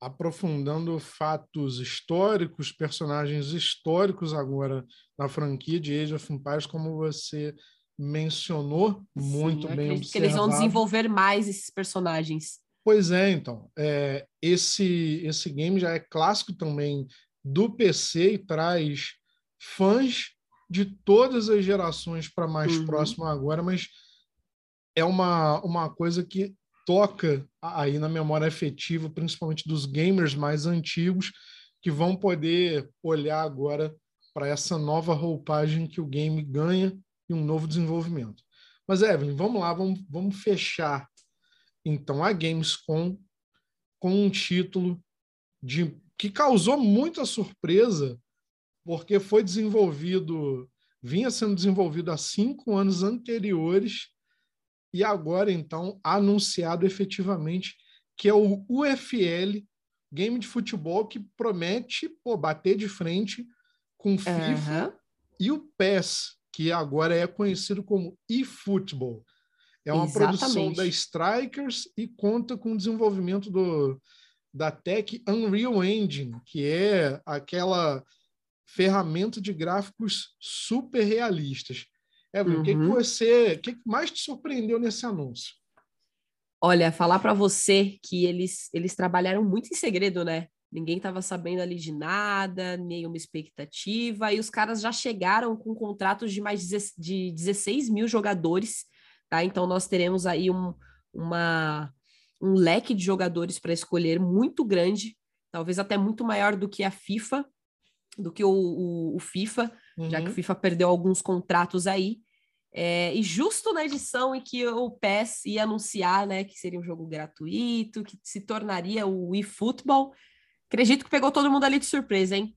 Aprofundando fatos históricos, personagens históricos agora na franquia de Age of Empires, como você mencionou, muito Sim, bem acredito que eles vão observado. desenvolver mais esses personagens. Pois é, então. é, esse, esse game já é clássico também do PC e traz fãs de todas as gerações para mais Uhum. próximo agora, mas é uma, uma coisa que toca aí na memória afetiva, principalmente dos gamers mais antigos, que vão poder olhar agora para essa nova roupagem que o game ganha e um novo desenvolvimento. Mas, Evelyn, vamos lá, vamos, vamos fechar então a Gamescom com um título de que causou muita surpresa, porque foi desenvolvido, vinha sendo desenvolvido há cinco anos anteriores, e agora, então, anunciado efetivamente, que é o UFL, game de futebol que promete pô, bater de frente com FIFA Aham. e o PES, que agora é conhecido como eFootball. É uma produção Exatamente. da Strikers e conta com o desenvolvimento do, da tech Unreal Engine, que é aquela ferramenta de gráficos super realistas. Evelyn, o que, que Uhum. você, o que mais te surpreendeu nesse anúncio? Olha, falar para você que eles, eles trabalharam muito em segredo, né? Ninguém estava sabendo ali de nada, nenhuma expectativa, e os caras já chegaram com contratos de mais de 16 mil jogadores, tá? Então nós teremos aí um, uma, um leque de jogadores para escolher muito grande, talvez até muito maior do que a FIFA, do que o, o, o FIFA, já que o Uhum. FIFA perdeu alguns contratos aí. É, e justo na edição em que o PES ia anunciar né, que seria um jogo gratuito, que se tornaria o eFootball, acredito que pegou todo mundo ali de surpresa, hein?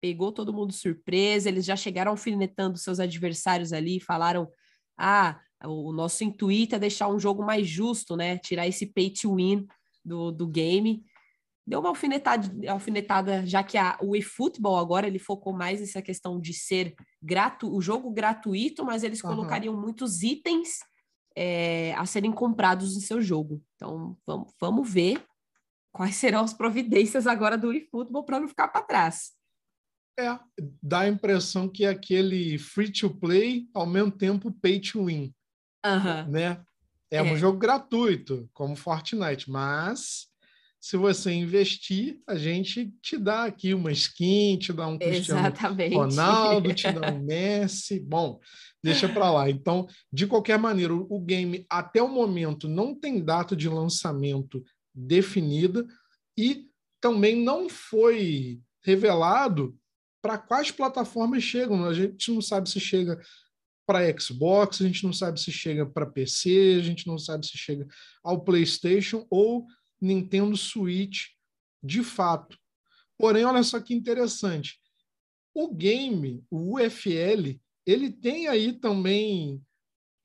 Pegou todo mundo de surpresa, eles já chegaram alfinetando seus adversários ali, falaram: ah, o nosso intuito é deixar um jogo mais justo, né? Tirar esse pay to win do, do game. Deu uma alfinetada, alfinetada já que a, o eFootball agora ele focou mais nessa questão de ser gratu, o jogo gratuito, mas eles Aham. colocariam muitos itens é, a serem comprados no seu jogo. Então vamos, vamos ver quais serão as providências agora do eFootball para não ficar para trás. É, dá a impressão que é aquele free to play, ao mesmo tempo pay to win. Aham. né? É, um É. jogo gratuito, como Fortnite, mas se você investir, a gente te dá aqui uma skin, te dá um Cristiano Exatamente. Ronaldo, te dá um Messi. Bom, deixa para lá. Então, de qualquer maneira, o o game até o momento não tem data de lançamento definida e também não foi revelado para quais plataformas chegam. A gente não sabe se chega para Xbox, a gente não sabe se chega para PC, a gente não sabe se chega ao PlayStation ou Nintendo Switch de fato. Porém, olha só que interessante. O game, o UFL, ele tem aí também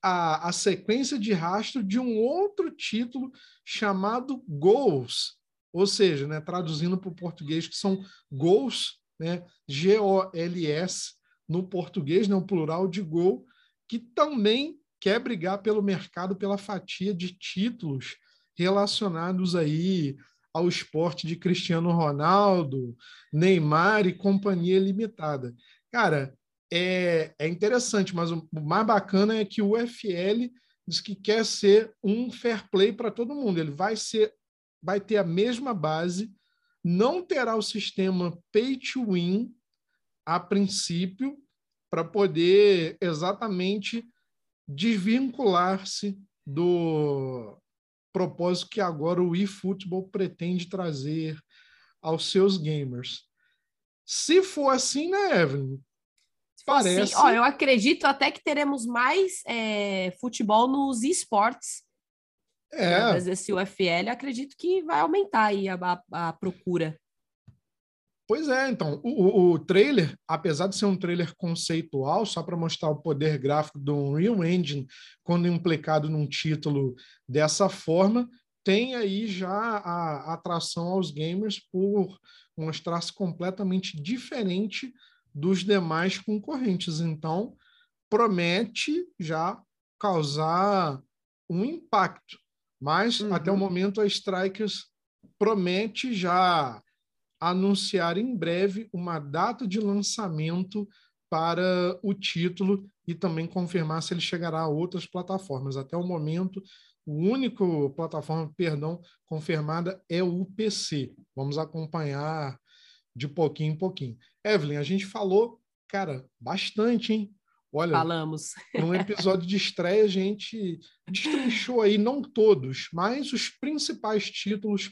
a, a sequência de rastro de um outro título chamado Goals, ou seja, né, traduzindo para o português, que são Goals, né, G-O-L-S, no português, né, o plural de gol, que também quer brigar pelo mercado, pela fatia de títulos relacionados aí ao esporte de Cristiano Ronaldo, Neymar e companhia limitada. Cara, é, é interessante, mas o, mais bacana é que o UFL diz que quer ser um fair play para todo mundo. Ele vai ser, vai ter a mesma base, não terá o sistema pay to win a princípio, para poder exatamente desvincular-se do propósito que agora o eFootball pretende trazer aos seus gamers. Se for assim, né, Evelyn? Assim, Parece. ó, eu acredito até que teremos mais é, futebol nos esportes. É, Através desse UFL, acredito que vai aumentar aí a, a- a procura. Pois é, então, o, o trailer, apesar de ser um trailer conceitual, só para mostrar o poder gráfico do Unreal Engine, quando implicado num título dessa forma, tem aí já a atração aos gamers por mostrar-se completamente diferente dos demais concorrentes. Então, promete já causar um impacto. Mas, uhum. até o momento, a Strikers promete já anunciar em breve uma data de lançamento para o título e também confirmar se ele chegará a outras plataformas. Até o momento, o único plataforma, perdão, confirmada é o PC. Vamos acompanhar de pouquinho em pouquinho. Evelyn, a gente falou, cara, bastante, hein? Olha, falamos. Num episódio de estreia, a gente destrinchou aí, não todos, mas os principais títulos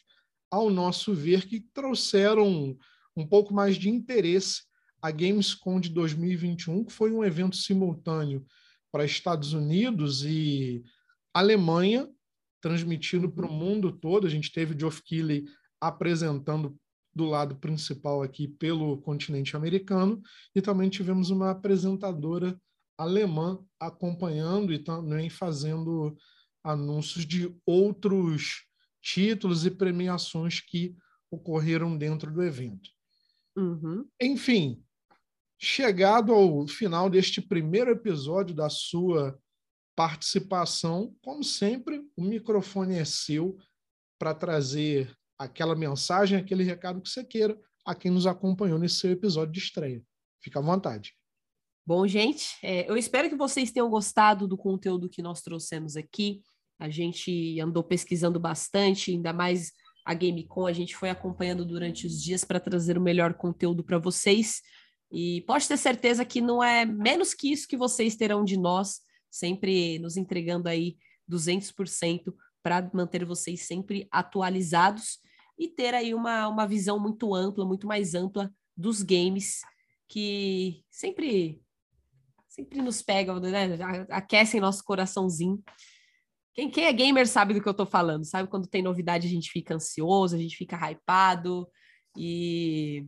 ao nosso ver, que trouxeram um pouco mais de interesse à Gamescom de 2021, que foi um evento simultâneo para Estados Unidos e Alemanha, transmitido para o uhum. mundo todo. A gente teve Geoff Keighley apresentando do lado principal aqui pelo continente americano e também tivemos uma apresentadora alemã acompanhando e também fazendo anúncios de outros títulos e premiações que ocorreram dentro do evento. Uhum. Enfim, chegado ao final deste primeiro episódio da sua participação, como sempre, o microfone é seu para trazer aquela mensagem, aquele recado que você queira a quem nos acompanhou nesse seu episódio de estreia. Fica à vontade. Bom, gente, é, eu espero que vocês tenham gostado do conteúdo que nós trouxemos aqui. A gente andou pesquisando bastante, ainda mais a GameCon, a gente foi acompanhando durante os dias para trazer o melhor conteúdo para vocês. E pode ter certeza que não é menos que isso que vocês terão de nós, sempre nos entregando aí 200% para manter vocês sempre atualizados e ter aí uma, uma visão muito ampla, muito mais ampla dos games que sempre sempre nos pegam, né? aquecem nosso coraçãozinho. Quem, quem é gamer sabe do que eu tô falando, sabe? Quando tem novidade a gente fica ansioso, a gente fica hypado e.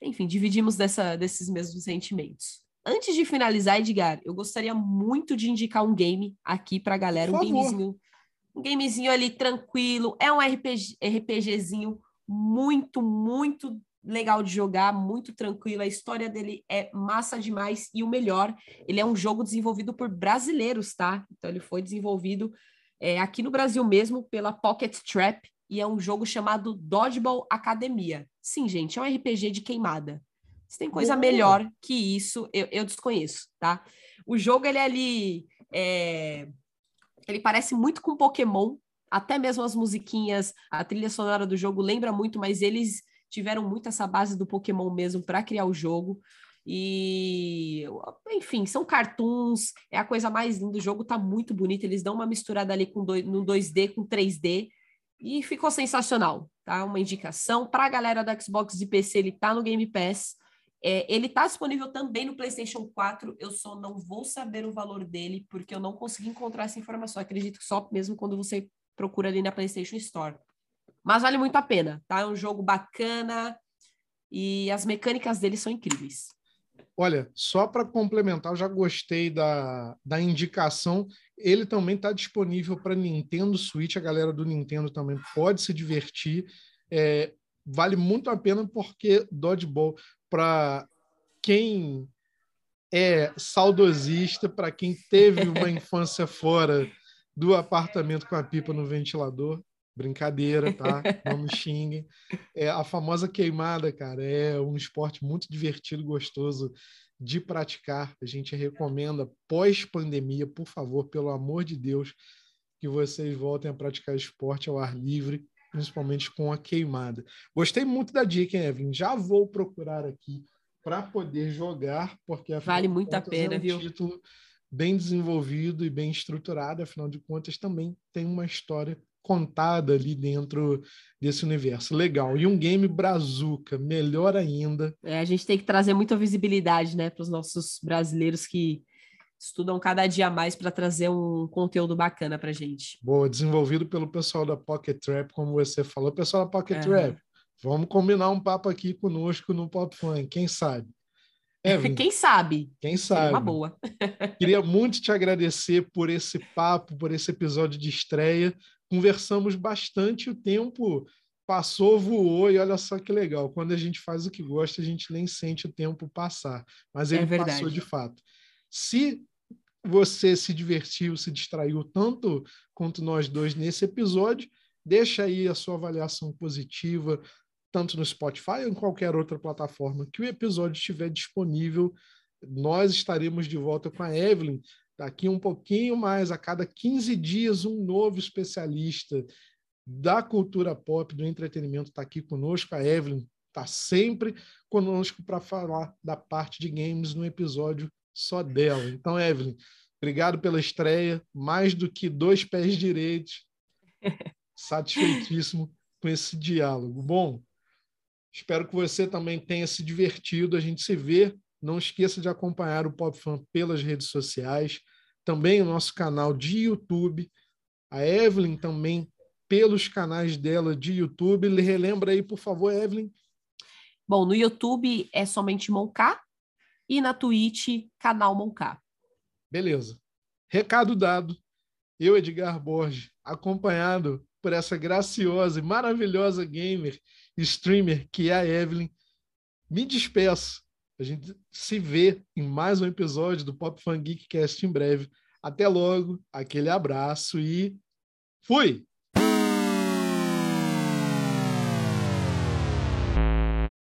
Enfim, dividimos dessa, desses mesmos sentimentos. Antes de finalizar, Edgar, eu gostaria muito de indicar um game aqui pra galera, um gamezinho. Um gamezinho ali tranquilo. É um RPG, RPGzinho muito, muito legal de jogar, muito tranquilo. A história dele é massa demais e o melhor, ele é um jogo desenvolvido por brasileiros, tá? Então ele foi desenvolvido é, aqui no Brasil mesmo pela Pocket Trap e é um jogo chamado Dodgeball Academia. Sim, gente, é um RPG de queimada. Se tem coisa melhor que isso, eu, eu, desconheço, tá? O jogo ele é ali, é... ele parece muito com Pokémon. Até mesmo as musiquinhas, a trilha sonora do jogo lembra muito, mas eles tiveram muito essa base do Pokémon mesmo para criar o jogo. E, enfim, são cartoons, é a coisa mais linda. O jogo tá muito bonito. Eles dão uma misturada ali com dois, no 2D com 3D e ficou sensacional, tá? Uma indicação para a galera do Xbox e PC, ele tá no Game Pass. É, ele tá disponível também no PlayStation 4. Eu só não vou saber o valor dele porque eu não consegui encontrar essa informação. acredito que só mesmo quando você procura ali na PlayStation Store. Mas vale muito a pena, tá? É um jogo bacana e as mecânicas dele são incríveis. Olha, só para complementar, eu já gostei da, da indicação. Ele também está disponível para Nintendo Switch. A galera do Nintendo também pode se divertir. É, vale muito a pena porque Dodgeball, para quem é saudosista, para quem teve uma infância fora do apartamento com a pipa no ventilador, Brincadeira, tá? Não me xinguem. É, a famosa queimada, cara, é um esporte muito divertido, gostoso de praticar. A gente recomenda pós-pandemia, por favor, pelo amor de Deus, que vocês voltem a praticar esporte ao ar livre, principalmente com a queimada. Gostei muito da dica, hein, Evelyn? Já vou procurar aqui para poder jogar, porque vale muito a pena, é um viu? título bem desenvolvido e bem estruturado, afinal de contas também tem uma história contada ali dentro desse universo. Legal. E um game brazuca, melhor ainda. É, a gente tem que trazer muita visibilidade, né, para os nossos brasileiros que estudam cada dia mais para trazer um conteúdo bacana para gente. Boa, desenvolvido pelo pessoal da Pocket Trap, como você falou. Pessoal da Pocket é. Trap, Vamos combinar um papo aqui conosco no Pop Fun, quem sabe? Evelyn, quem sabe? Quem sabe? uma boa. Queria muito te agradecer por esse papo, por esse episódio de estreia. Conversamos bastante, o tempo passou, voou e olha só que legal. Quando a gente faz o que gosta, a gente nem sente o tempo passar, mas é ele é passou de fato. Se você se divertiu, se distraiu tanto quanto nós dois nesse episódio, deixa aí a sua avaliação positiva, tanto no Spotify ou em qualquer outra plataforma que o episódio estiver disponível. Nós estaremos de volta com a Evelyn daqui um pouquinho mais, a cada 15 dias, um novo especialista da cultura pop, do entretenimento está aqui conosco. A Evelyn está sempre conosco para falar da parte de games no episódio só dela. Então, Evelyn, obrigado pela estreia. Mais do que dois pés direitos. Satisfeitíssimo com esse diálogo. Bom, espero que você também tenha se divertido. A gente se vê. Não esqueça de acompanhar o Pop Fan pelas redes sociais, também o nosso canal de YouTube. A Evelyn também pelos canais dela de YouTube. Relembra aí, por favor, Evelyn. Bom, no YouTube é somente Moncar e na Twitch, canal Moncar. Beleza. Recado dado. Eu, Edgar Borges, acompanhado por essa graciosa e maravilhosa gamer, streamer que é a Evelyn, me despeço. A gente se vê em mais um episódio do Pop Fan Geekcast em breve. Até logo, aquele abraço e fui!